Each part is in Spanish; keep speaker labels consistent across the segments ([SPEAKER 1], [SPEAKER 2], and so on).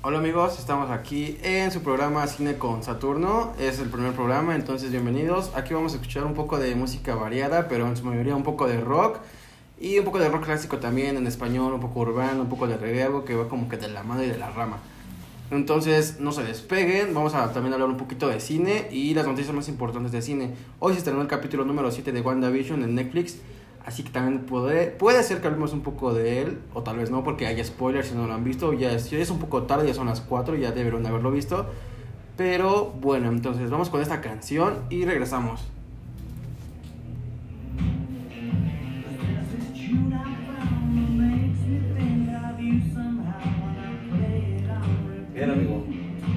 [SPEAKER 1] Hola amigos, estamos aquí en su programa Cine con Saturno. Es el primer programa, entonces bienvenidos. Aquí vamos a escuchar un poco de música variada, pero en su mayoría un poco de rock. Y un poco de rock clásico también en español, un poco urbano, un poco de reggae, algo que va como que de la mano y de la rama. Entonces, no se despeguen, vamos a también hablar un poquito de cine y las noticias más importantes de cine. Hoy se estrenó el capítulo número 7 de WandaVision en Netflix, así que también puede, puede ser que hablemos un poco de él, o tal vez no, porque hay spoilers si no lo han visto. Ya es, ya es un poco tarde, ya son las 4, ya deberían haberlo visto. Pero bueno, entonces vamos con esta canción y regresamos.
[SPEAKER 2] Bien, amigo.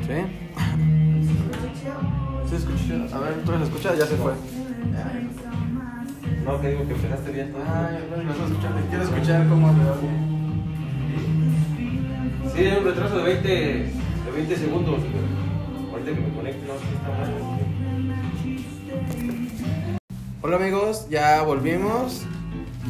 [SPEAKER 1] ¿Sí? ¿Se escucha? A ver, ¿tú se escucha? Ya se fue.
[SPEAKER 2] No, que digo que empezaste bien.
[SPEAKER 1] Ay, bueno, no se escucha. Quiero escuchar cómo habla.
[SPEAKER 2] Sí, hay un retraso de 20, de 20 segundos. pero Ahorita que me conecte, no sé si está mal.
[SPEAKER 1] Hola amigos, ya volvimos.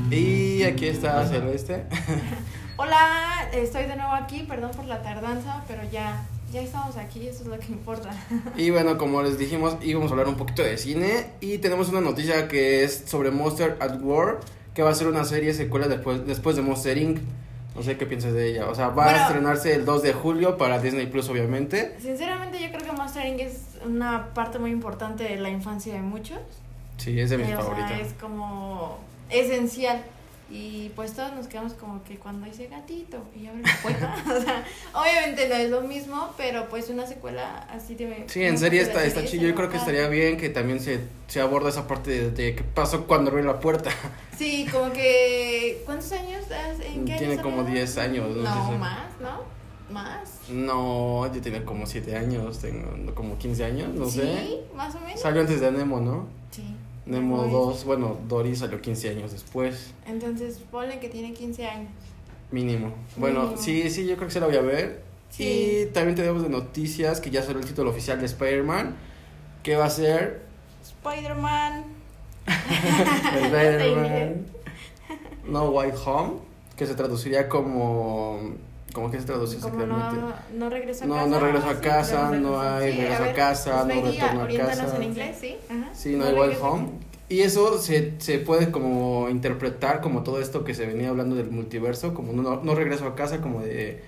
[SPEAKER 1] Y aquí está Celeste.
[SPEAKER 3] Hola, estoy de nuevo aquí, perdón por la tardanza, pero ya, ya estamos aquí, eso es lo que importa.
[SPEAKER 1] Y bueno, como les dijimos, íbamos a hablar un poquito de cine. Y tenemos una noticia que es sobre Monster at War, que va a ser una serie secuela después, después de Monster Inc. No sé qué piensas de ella. O sea, va
[SPEAKER 3] Bueno.
[SPEAKER 1] a estrenarse el 2 de julio para Disney Plus, obviamente.
[SPEAKER 3] Sinceramente yo creo que Monster Inc. es una parte muy importante de la infancia de muchos.
[SPEAKER 1] Sí, es de mis
[SPEAKER 3] Eh,
[SPEAKER 1] favoritas.
[SPEAKER 3] es como esencial. Y pues todos nos quedamos como que cuando dice gatito y abre la puerta. o sea, obviamente no es lo mismo, pero pues una secuela así de...
[SPEAKER 1] Sí, en serie está, está chido. Yo creo que estaría bien que también se, se aborda esa parte de, de qué pasó cuando abrió la puerta.
[SPEAKER 3] Sí, como que... ¿Cuántos años? ¿En qué
[SPEAKER 1] Tiene
[SPEAKER 3] años
[SPEAKER 1] como
[SPEAKER 3] salió?
[SPEAKER 1] 10 años, no
[SPEAKER 3] No,
[SPEAKER 1] sé
[SPEAKER 3] más, ¿no? Más.
[SPEAKER 1] No, yo tenía como 7 años, tengo como 15 años, no
[SPEAKER 3] sí,
[SPEAKER 1] sé.
[SPEAKER 3] más o menos.
[SPEAKER 1] Salió antes de Nemo, ¿no?
[SPEAKER 3] Sí.
[SPEAKER 1] Nemo
[SPEAKER 3] Ay,
[SPEAKER 1] 2, bueno, Dory salió 15 años después,
[SPEAKER 3] Entonces, ponle que tiene 15 años.
[SPEAKER 1] mínimo. Bueno,
[SPEAKER 3] Mínimo.
[SPEAKER 1] sí, sí, yo creo que se la voy a ver.
[SPEAKER 3] Sí.
[SPEAKER 1] Y también tenemos de noticias que ya salió el título oficial de Spider-Man, que va a ser
[SPEAKER 3] Spider-Man.
[SPEAKER 1] Spider-Man No Way Home, que se traduciría como... ¿Cómo que se traduce
[SPEAKER 3] Como
[SPEAKER 1] exactamente?
[SPEAKER 3] no, no regreso a
[SPEAKER 1] No,
[SPEAKER 3] casa.
[SPEAKER 1] no regreso a
[SPEAKER 3] sí,
[SPEAKER 1] casa,
[SPEAKER 3] regreso
[SPEAKER 1] no hay
[SPEAKER 3] Sí,
[SPEAKER 1] regreso a
[SPEAKER 3] ver,
[SPEAKER 1] casa, no
[SPEAKER 3] Spidey,
[SPEAKER 1] retorno a casa.
[SPEAKER 3] en inglés, sí. Ajá.
[SPEAKER 1] Sí, no hay Way Home. Y eso se, se puede como interpretar como todo esto que se venía hablando del multiverso, como no, no regreso a casa, como de...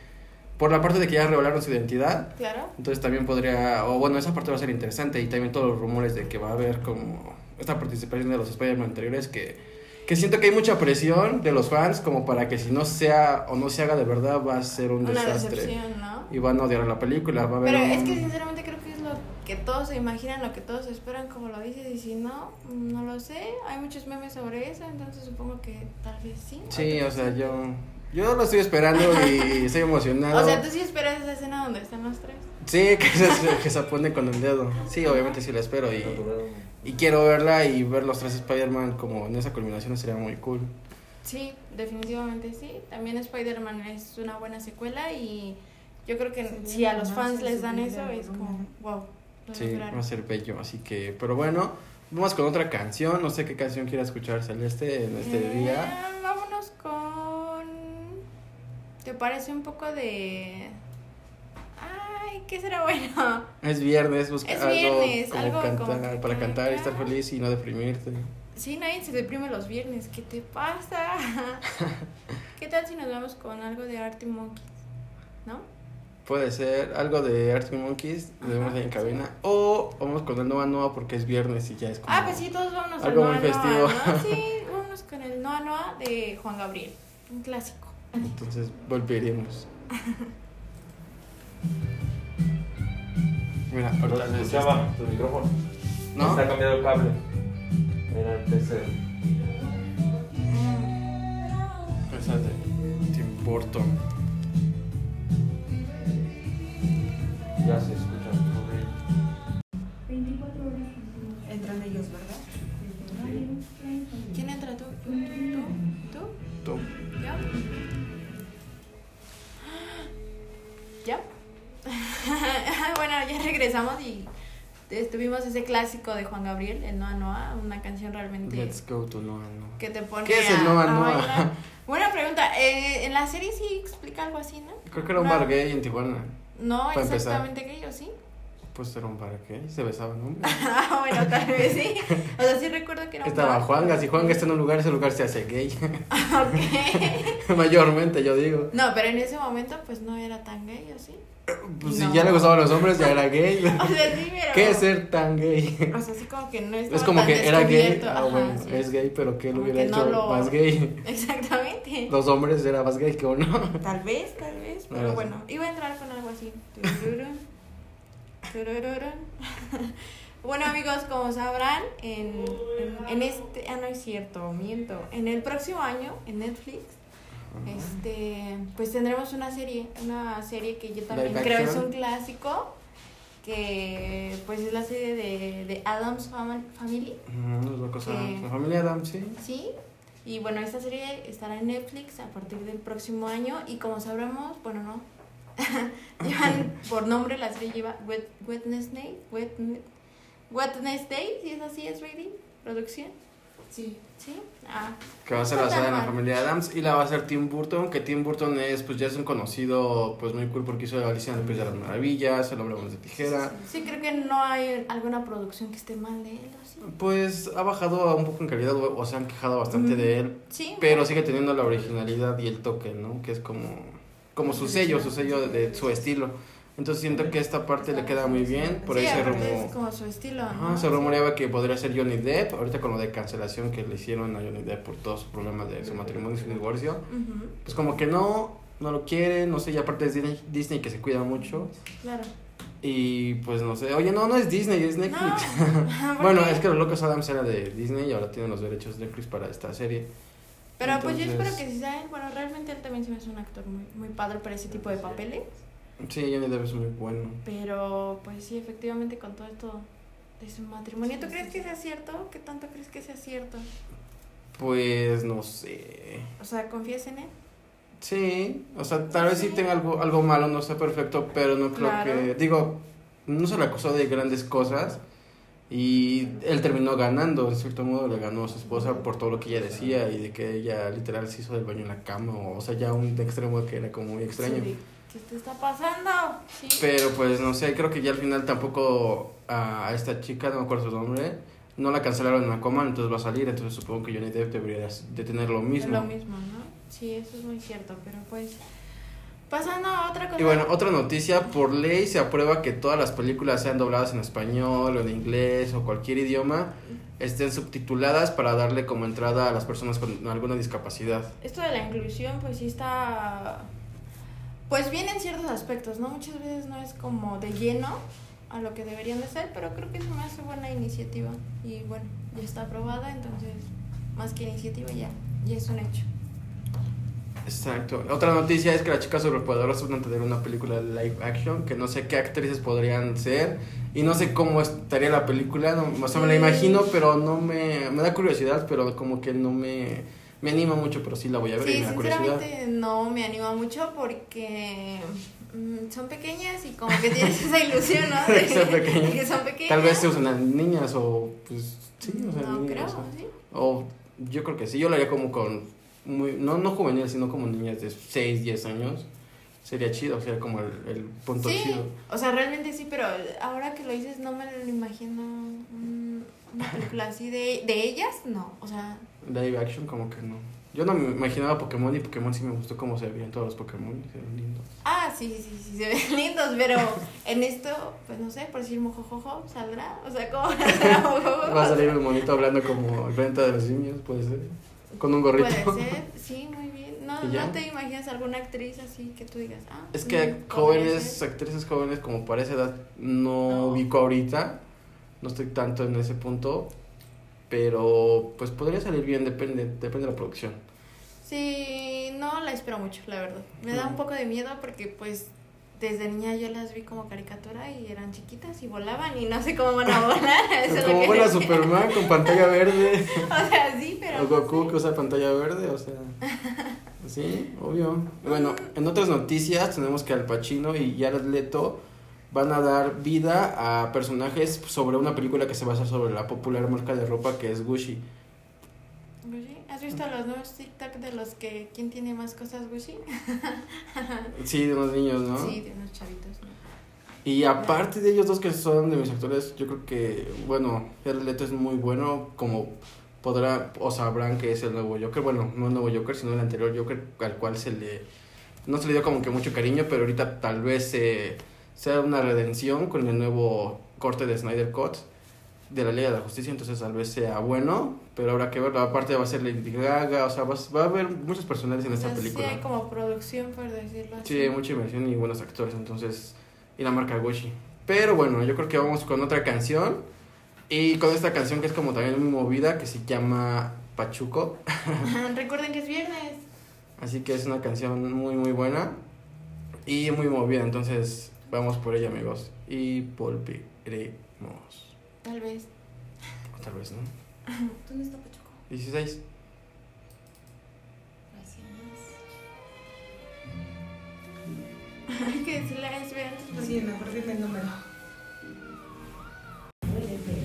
[SPEAKER 1] Por la parte de que ya revelaron su identidad.
[SPEAKER 3] Claro.
[SPEAKER 1] entonces también podría, o bueno, esa parte va a ser interesante y también todos los rumores de que va a haber como esta participación de los Spider-Man anteriores que, que siento que hay mucha presión de los fans como para que si no sea o no se haga de verdad va a ser un
[SPEAKER 3] Una
[SPEAKER 1] desastre.
[SPEAKER 3] ¿no?
[SPEAKER 1] Y van a odiar la película, va a haber
[SPEAKER 3] Pero
[SPEAKER 1] un-
[SPEAKER 3] es que sinceramente creo que es lo que todos se imaginan, lo que todos esperan, como lo dices, y si no, no lo sé. Hay muchos memes sobre eso, entonces supongo que tal vez sí.
[SPEAKER 1] Sí, o sea, yo, yo lo estoy esperando y estoy emocionado.
[SPEAKER 3] O sea, tú sí esperas esa escena donde están los tres.
[SPEAKER 1] Sí, que se, que se pone con el dedo. Sí, obviamente sí la espero y, y quiero verla y ver los tres Spider-Man como en esa culminación sería muy cool.
[SPEAKER 3] Sí, definitivamente sí. También Spider-Man es una buena secuela y yo creo que si a los fans les dan eso es como, wow. lo
[SPEAKER 1] Sí,
[SPEAKER 3] lograron.
[SPEAKER 1] va a ser bello, así que, pero bueno, vamos con otra canción, no sé qué canción quiera escuchar Celeste en este
[SPEAKER 3] Eh,
[SPEAKER 1] día.
[SPEAKER 3] Vámonos con. ¿Te parece un poco de.? Ay, ¿qué será bueno?
[SPEAKER 1] Es viernes, busca
[SPEAKER 3] Es
[SPEAKER 1] algo
[SPEAKER 3] viernes,
[SPEAKER 1] como
[SPEAKER 3] algo
[SPEAKER 1] cantar,
[SPEAKER 3] como
[SPEAKER 1] para cantar y estar feliz y no deprimirte.
[SPEAKER 3] Sí, nadie se deprime los viernes. ¿Qué te pasa? ¿Qué tal si nos vamos con algo de Arctic Monkeys? ¿No?
[SPEAKER 1] Puede ser algo de Arctic Monkeys, de
[SPEAKER 3] Ajá,
[SPEAKER 1] en cabina, o vamos con el Noa Noa porque es viernes y ya es como...
[SPEAKER 3] Ah, pues sí, todos vámonos
[SPEAKER 1] algo
[SPEAKER 3] al
[SPEAKER 1] muy
[SPEAKER 3] Noa
[SPEAKER 1] festivo.
[SPEAKER 3] Noa, ¿no? Sí, vámonos con el Noa Noa de Juan Gabriel. Un clásico.
[SPEAKER 1] Entonces volveremos. Mira, ahorita les-
[SPEAKER 2] escuchaba tu micrófono.
[SPEAKER 1] ¿No?
[SPEAKER 2] Se ha cambiado el cable. Era el PC.
[SPEAKER 1] Esa de Tim Burton.
[SPEAKER 2] Ya se escucha.
[SPEAKER 3] Regresamos y tuvimos ese clásico de Juan Gabriel, el Noa Noa, una canción realmente
[SPEAKER 1] Let's go to Noa Noa.
[SPEAKER 3] que te pone
[SPEAKER 1] ¿Qué es el Noa Noa?
[SPEAKER 3] Buena pregunta, eh, en la serie sí explica algo así, ¿no?
[SPEAKER 1] Creo que era un bar gay en Tijuana.
[SPEAKER 3] No exactamente gay, ¿o sí?
[SPEAKER 1] Pues era un para qué, se besaban, ¿no?
[SPEAKER 3] Ah, bueno, tal vez sí. O sea, sí recuerdo que era un
[SPEAKER 1] Estaba. Juanga, si Juanga está en un lugar, ese lugar se hace gay.
[SPEAKER 3] Ok.
[SPEAKER 1] Mayormente, yo digo.
[SPEAKER 3] No, pero en ese momento pues no era tan gay, ¿o sí?
[SPEAKER 1] Pues
[SPEAKER 3] No.
[SPEAKER 1] si ya le gustaban los hombres, ya era gay.
[SPEAKER 3] O sea, sí, pero...
[SPEAKER 1] ¿Qué es ser tan gay?
[SPEAKER 3] O sea, así como que no estaba
[SPEAKER 1] Es como
[SPEAKER 3] tan
[SPEAKER 1] que era gay. Ah,
[SPEAKER 3] Ajá,
[SPEAKER 1] bueno,
[SPEAKER 3] sí.
[SPEAKER 1] es gay, pero que lo hubiera
[SPEAKER 3] que no
[SPEAKER 1] hecho
[SPEAKER 3] lo-
[SPEAKER 1] más gay.
[SPEAKER 3] Exactamente.
[SPEAKER 1] Los hombres era más gay que uno.
[SPEAKER 3] Tal vez, tal vez, pero
[SPEAKER 1] sí.
[SPEAKER 3] bueno, iba a entrar con algo así. Bueno amigos, como sabrán, en, en, en este, ah no es cierto, miento, en el próximo año en Netflix, este, pues tendremos una serie, una serie que yo también creo es un clásico, que pues es la serie de, de Adams Fam- Family,
[SPEAKER 1] Mm, Los locos Adams. La familia Adams, sí.
[SPEAKER 3] ¿sí? Y bueno, esta serie estará en Netflix a partir del próximo año y como sabremos, bueno, no, llevan por nombre, la serie lleva Wed- Wednesday, Wed- Wednesday, si es así, es rating, producción,
[SPEAKER 4] Sí.
[SPEAKER 3] ¿sí? Ah,
[SPEAKER 1] Que va a ser basada en la familia Adams. Y la va a hacer Tim Burton. Que Tim Burton es, pues ya es un conocido, pues muy cool porque hizo Alicia en el País de las Maravillas, El Hombre de Tijera.
[SPEAKER 3] sí, creo que no hay alguna producción que esté mal de él, ¿o sí?
[SPEAKER 1] Pues ha bajado un poco en calidad, o o se han quejado bastante de él.
[SPEAKER 3] Sí,
[SPEAKER 1] Pero sigue teniendo la originalidad y el toque, ¿no? Que es como, como su sello, su sello de, de su estilo. Entonces siento que esta parte le queda muy bien. Por ahí
[SPEAKER 3] sí,
[SPEAKER 1] se
[SPEAKER 3] aparte es
[SPEAKER 1] rumó.
[SPEAKER 3] como su estilo,
[SPEAKER 1] Ajá,
[SPEAKER 3] ¿no?
[SPEAKER 1] se rumoreaba que podría ser Johnny Depp. Ahorita con lo de cancelación que le hicieron a Johnny Depp por todos sus problemas de su matrimonio y su divorcio.
[SPEAKER 3] Ujú,
[SPEAKER 1] Pues como que no, no lo quiere, no sé, y aparte es Disney, Disney que se cuida mucho.
[SPEAKER 3] claro.
[SPEAKER 1] Y pues no sé, oye, no, no es Disney, es
[SPEAKER 3] No,
[SPEAKER 1] Netflix.
[SPEAKER 3] ¿por
[SPEAKER 1] bueno, es que Los Locos Adams era de Disney y ahora tienen los derechos de Netflix para esta serie.
[SPEAKER 3] Pero pues yo espero que si saben, bueno, realmente él también se me hace un actor muy, muy padre para ese tipo de papeles.
[SPEAKER 1] Sí, Johnny Depp es muy bueno.
[SPEAKER 3] Pero pues sí, efectivamente con todo esto de su matrimonio. ¿Tú crees que sea cierto? ¿Qué tanto crees que sea cierto?
[SPEAKER 1] Pues no sé.
[SPEAKER 3] O sea, ¿confías en él?
[SPEAKER 1] Sí, o sea, tal vez sí tenga algo, algo malo, no sea perfecto, pero no creo
[SPEAKER 3] Claro.
[SPEAKER 1] que. Digo, no se le acusó de grandes cosas y él terminó ganando, de cierto modo le ganó a su esposa por todo lo que ella decía y de que ella literal se hizo del baño en la cama, o, o sea, ya un extremo que era como muy extraño.
[SPEAKER 3] Sí, ¿Qué te está pasando? Sí.
[SPEAKER 1] Pero pues no sé, creo que ya al final tampoco a, a esta chica, no me acuerdo su nombre, no la cancelaron en Aquaman, entonces va a salir, entonces supongo que Johnny Depp debería de tener lo
[SPEAKER 3] Es
[SPEAKER 1] mismo.
[SPEAKER 3] lo mismo, ¿no? Sí, eso es muy cierto, pero pues pasando a otra cosa.
[SPEAKER 1] Y bueno, otra noticia, por ley se aprueba que todas las películas sean dobladas en español o en inglés o cualquier idioma, estén subtituladas para darle como entrada a las personas con alguna discapacidad.
[SPEAKER 3] Esto de la inclusión, pues sí está. Pues bien en ciertos aspectos, ¿no? Muchas veces no es como de lleno a lo que deberían de ser, pero creo que es una buena iniciativa. Y bueno, ya está aprobada, entonces, más que iniciativa, ya, ya es un hecho.
[SPEAKER 1] Exacto. Otra noticia es que las chicas superpoderosas van a tener una película live action, que no sé qué actrices podrían ser y no sé cómo estaría la película, no, o sea, me la imagino, pero no me, me da curiosidad, pero como que no me, me anima mucho, pero sí la voy a ver y
[SPEAKER 3] Sí,
[SPEAKER 1] me da curiosidad.
[SPEAKER 3] no me anima mucho porque mm, son pequeñas y como que tienes esa ilusión, ¿no?
[SPEAKER 1] De que son pequeñas.
[SPEAKER 3] de que son pequeñas.
[SPEAKER 1] Tal vez se usan niñas o pues sí, o sea,
[SPEAKER 3] No
[SPEAKER 1] niñas,
[SPEAKER 3] creo,
[SPEAKER 1] o.
[SPEAKER 3] ¿sí?
[SPEAKER 1] O yo creo que sí, yo lo haría como con muy no no juvenil, sino como niñas de 6, 10 años. Sería chido, sería como el, el punto
[SPEAKER 3] Sí,
[SPEAKER 1] chido.
[SPEAKER 3] o sea, realmente sí, pero ahora que lo dices no me lo imagino una película así de, de ellas, no, o sea,
[SPEAKER 1] Live action como que no. Yo no me imaginaba Pokémon y Pokémon sí me gustó cómo se veían todos los Pokémon, se ven lindos.
[SPEAKER 3] ah, sí, sí, sí, se ven lindos, pero en esto, pues no sé, por decir mojojojo, ¿saldrá? O sea, ¿cómo saldrá mojojojo?
[SPEAKER 1] Va a salir un monito hablando como el planeta de los simios, puede ser. Con un gorrito.
[SPEAKER 3] Puede ser, sí, muy bien. No, no te imaginas alguna actriz así que tú digas, ah.
[SPEAKER 1] Es que
[SPEAKER 3] mm, podría
[SPEAKER 1] jóvenes, actrices jóvenes como para esa edad no,
[SPEAKER 3] No.
[SPEAKER 1] ubico ahorita. No estoy tanto en ese punto. Pero pues podría salir bien, depende, depende de la producción.
[SPEAKER 3] Sí, no la espero mucho, la verdad. Me da un poco de miedo porque pues desde niña yo las vi como caricatura y eran chiquitas y volaban y no sé cómo van a volar. Eso es
[SPEAKER 1] como
[SPEAKER 3] que decía.
[SPEAKER 1] Superman con pantalla verde.
[SPEAKER 3] O sea, sí, pero.
[SPEAKER 1] O
[SPEAKER 3] no
[SPEAKER 1] Goku
[SPEAKER 3] sé.
[SPEAKER 1] que usa pantalla verde, o sea. Sí, obvio. Bueno, en otras noticias tenemos que Al Pacino y Jared Leto van a dar vida a personajes sobre una película que se basa sobre la popular marca de ropa que es Gucci.
[SPEAKER 3] Sí. ¿Has visto los nuevos TikTok de los que quién tiene más cosas Gucci?
[SPEAKER 1] Sí, de unos niños, ¿no?
[SPEAKER 3] Sí, de unos chavitos, ¿no?
[SPEAKER 1] Y aparte de ellos dos que son de mis actores, yo creo que, bueno, Jared Leto es muy bueno, como podrá o sabrán que es el nuevo Joker. Bueno, no el nuevo Joker, sino el anterior Joker al cual se le... No se le dio como que mucho cariño, pero ahorita tal vez eh, sea una redención con el nuevo corte de Snyder Cut de la Liga de la Justicia, entonces tal vez sea bueno, pero habrá que verlo. Aparte va a ser Lady Gaga, o sea, va, va a haber muchos personajes en esta película.
[SPEAKER 3] Sí, hay como producción, por decirlo así.
[SPEAKER 1] Sí, hay mucha inversión y buenos actores, entonces, y la marca Gucci. Pero bueno, yo creo que vamos con otra canción. Y con esta canción que es como también muy movida, que se llama Pachuco.
[SPEAKER 3] Recuerden que es viernes.
[SPEAKER 1] Así que es una canción muy, muy buena y muy movida. Entonces, vamos por ella, amigos. Y volveremos.
[SPEAKER 3] Tal vez.
[SPEAKER 1] O tal vez, ¿no?
[SPEAKER 4] ¿Dónde está Pachuco?
[SPEAKER 1] 16.
[SPEAKER 4] Gracias.
[SPEAKER 3] Hay que decirle a Esbe antes porque-
[SPEAKER 4] Sí, mejor dime el número.
[SPEAKER 5] Puede ser.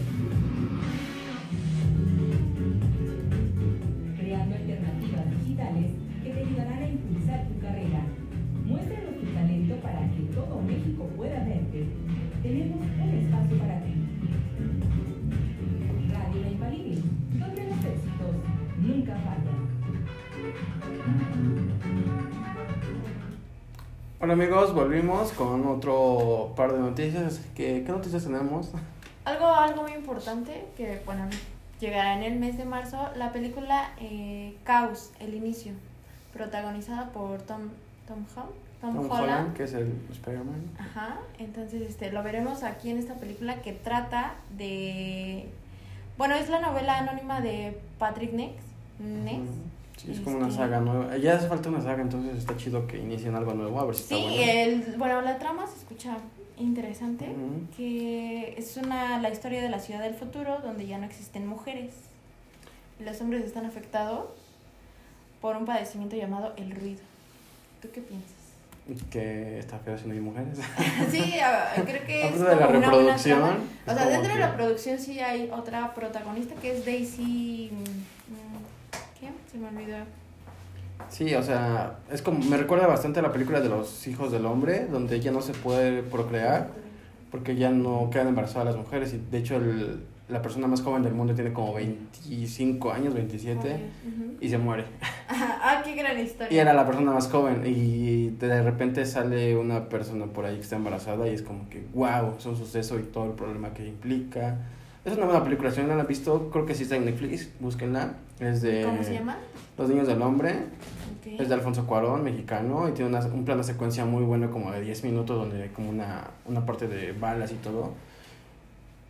[SPEAKER 5] Creando alternativas digitales que te ayudarán a impulsar tu carrera. Muéstranos tu talento para que todo México pueda verte. Tenemos
[SPEAKER 1] Hola amigos, volvimos con otro par de noticias. ¿Qué, qué noticias tenemos?
[SPEAKER 3] Algo, algo muy importante que, bueno, llegará en el mes de marzo, la película eh, Caos, el inicio, protagonizada por Tom, Tom, Hol- Tom
[SPEAKER 1] Tom
[SPEAKER 3] Holland.
[SPEAKER 1] Holland, que es el Spider-Man.
[SPEAKER 3] Ajá, entonces este, lo veremos aquí en esta película que trata de... Bueno, es la novela anónima de Patrick Ness. Ness.
[SPEAKER 1] Ujú. Sí, es como una
[SPEAKER 3] Este-
[SPEAKER 1] saga nueva. Ya hace falta una saga, entonces está chido que inicien algo nuevo, a ver si está
[SPEAKER 3] Sí,
[SPEAKER 1] bueno.
[SPEAKER 3] el, bueno, la trama se escucha interesante, que es una la historia de la ciudad del futuro donde ya no existen mujeres. Los hombres están afectados por un padecimiento llamado el ruido. ¿Tú qué piensas?
[SPEAKER 1] Que está feo si no hay mujeres.
[SPEAKER 3] Sí, creo que es
[SPEAKER 1] Aparte de la
[SPEAKER 3] como una buena
[SPEAKER 1] reproducción,
[SPEAKER 3] trama.
[SPEAKER 1] es
[SPEAKER 3] O sea,
[SPEAKER 1] como
[SPEAKER 3] dentro de la producción sí hay otra protagonista que es Daisy... Se me olvidó.
[SPEAKER 1] Sí, o sea, es como, me recuerda bastante a la película de los hijos del hombre, donde ya no se puede procrear, porque ya no quedan embarazadas las mujeres, y de hecho el, la persona más joven del mundo tiene como 25 años, 27,
[SPEAKER 3] Ujú.
[SPEAKER 1] y se muere.
[SPEAKER 3] Ah, qué gran historia.
[SPEAKER 1] Y era la persona más joven, y de repente sale una persona por ahí que está embarazada, y es como que, wow, es un suceso y todo el problema que implica. Es una buena película, si no la han visto, creo que sí está en Netflix, búsquenla. Es de
[SPEAKER 3] ¿Cómo se llama?
[SPEAKER 1] Los Niños del Hombre.
[SPEAKER 3] Ok.
[SPEAKER 1] Es de Alfonso Cuarón, mexicano, y tiene una, un plano secuencia muy bueno, como de 10 minutos, donde hay como una, una parte de balas y todo.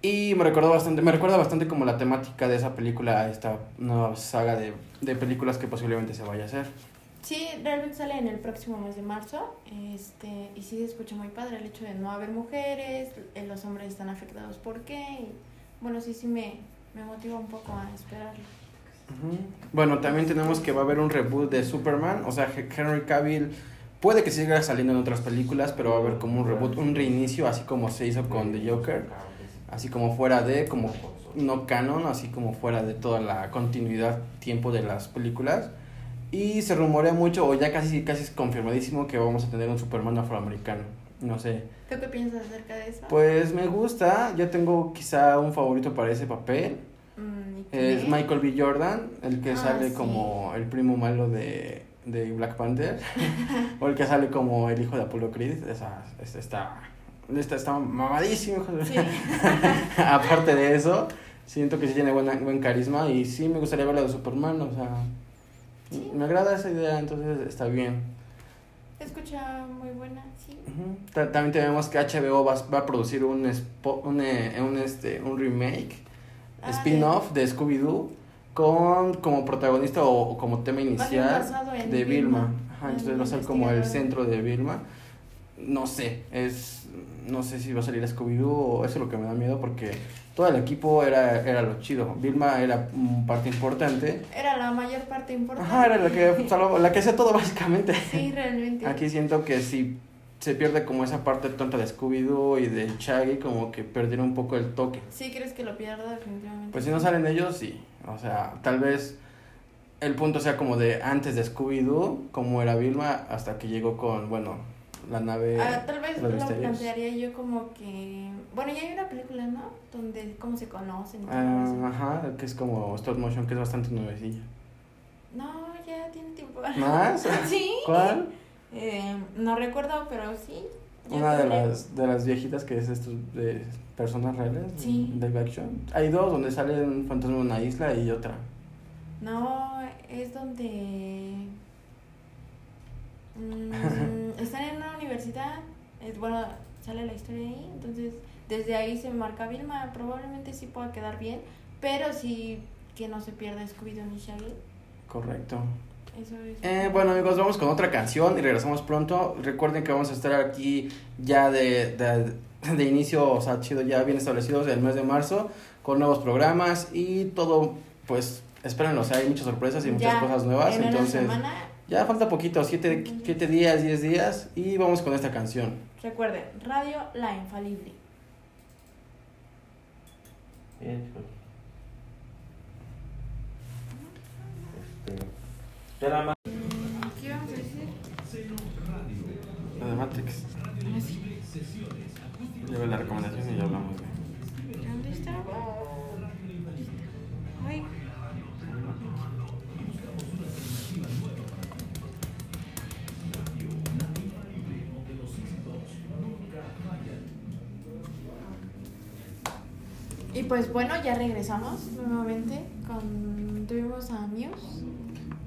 [SPEAKER 1] Y me recuerda bastante, me recuerda bastante como la temática de esa película, esta nueva saga de, de películas que posiblemente se vaya a hacer.
[SPEAKER 3] Sí, realmente sale en el próximo mes de marzo. Este, y sí se escucha muy padre el hecho de no haber mujeres, eh, los hombres están afectados por qué. y, bueno, sí, sí me, me motiva un poco a esperarlo.
[SPEAKER 1] Bueno, también tenemos que va a haber un reboot de Superman, o sea, Henry Cavill puede que siga saliendo en otras películas, pero va a haber como un reboot, un reinicio, así como se hizo con The Joker, así como fuera de, como no canon, así como fuera de toda la continuidad, tiempo de las películas. Y se rumorea mucho, o ya casi, casi es confirmadísimo, que vamos a tener un Superman afroamericano. No sé.
[SPEAKER 3] ¿Tú qué piensas acerca de eso?
[SPEAKER 1] Pues me gusta, yo tengo quizá un favorito para ese papel.
[SPEAKER 3] Mm, ¿y quién
[SPEAKER 1] Es Michael B. Jordan, el que
[SPEAKER 3] Ah,
[SPEAKER 1] sale
[SPEAKER 3] sí.
[SPEAKER 1] como el primo malo de, de Black Panther, o el que sale como el hijo de Apollo Creed. Esa, está, esta está mamadísimo.
[SPEAKER 3] Sí.
[SPEAKER 1] Aparte de eso, siento que sí tiene buena, buen carisma y sí me gustaría verlo de Superman, o sea,
[SPEAKER 3] Sí.
[SPEAKER 1] me agrada esa idea, entonces está bien.
[SPEAKER 3] Escucha muy buena, sí.
[SPEAKER 1] También tenemos que HBO va, va a producir un, un, eh, un, este, un remake,
[SPEAKER 3] Ah,
[SPEAKER 1] spin-off de Scooby-Doo con como protagonista o, o como tema inicial de
[SPEAKER 3] Vilma,
[SPEAKER 1] Vilma. Ajá,
[SPEAKER 3] en
[SPEAKER 1] entonces va a ser como el centro de Vilma. No sé, es no sé si va a salir Scooby-Doo o eso es lo que me da miedo porque todo el equipo era, era lo chido. Vilma era parte importante.
[SPEAKER 3] Era la mayor parte importante.
[SPEAKER 1] Ajá, era la que, salvaba- la que hacía todo básicamente.
[SPEAKER 3] Sí, realmente.
[SPEAKER 1] Aquí siento que si se pierde como esa parte tonta de Scooby-Doo y de Shaggy, como que perdieron un poco el toque.
[SPEAKER 3] Sí, crees que lo pierda definitivamente.
[SPEAKER 1] Pues si no salen ellos, sí. O sea, tal vez el punto sea como de antes de Scooby-Doo, como era Vilma, hasta que llegó con, bueno, la nave...
[SPEAKER 3] Ah, tal vez lo
[SPEAKER 1] misterios.
[SPEAKER 3] plantearía yo como que. Bueno, ya hay una película, ¿no? Donde cómo se conocen y todo
[SPEAKER 1] Ah,
[SPEAKER 3] eso.
[SPEAKER 1] ajá, que es como stop motion, que es bastante nuevecilla.
[SPEAKER 3] No, ya tiene tiempo.
[SPEAKER 1] ¿Más?
[SPEAKER 3] sí.
[SPEAKER 1] ¿Cuál?
[SPEAKER 3] Eh, no recuerdo, pero sí.
[SPEAKER 1] Una de las, de las viejitas que es estos de personas reales,
[SPEAKER 3] Sí.
[SPEAKER 1] live action. Hay dos, donde sale un fantasma en una isla y otra.
[SPEAKER 3] No, es donde. mm, están en una universidad. Es, bueno, sale la historia ahí. Entonces, desde ahí se marca Vilma. Probablemente sí pueda quedar bien. Pero sí que no se pierda Scooby-Doo ni Shaggy.
[SPEAKER 1] Correcto.
[SPEAKER 3] Eso es.
[SPEAKER 1] Eh, bueno amigos, vamos con otra canción y regresamos pronto. Recuerden que vamos a estar aquí ya de, de, de inicio, o sea, chido, ya bien establecidos el mes de marzo, con nuevos programas y todo, pues, espérenlo, o sea, hay muchas sorpresas y muchas
[SPEAKER 3] Ya
[SPEAKER 1] cosas nuevas,
[SPEAKER 3] en una
[SPEAKER 1] entonces
[SPEAKER 3] semana,
[SPEAKER 1] ya falta poquito, siete, siete días, diez días y vamos con esta canción.
[SPEAKER 3] recuerden, Radio La Infalible.
[SPEAKER 2] Bien, chicos. Este.
[SPEAKER 3] ¿Qué vamos a decir?
[SPEAKER 1] La de Matrix.
[SPEAKER 3] Ah, sí.
[SPEAKER 1] Lleve la recomendación y ya hablamos de...
[SPEAKER 3] ¿Dónde está? Pues bueno, ya regresamos nuevamente con tuvimos a Muse.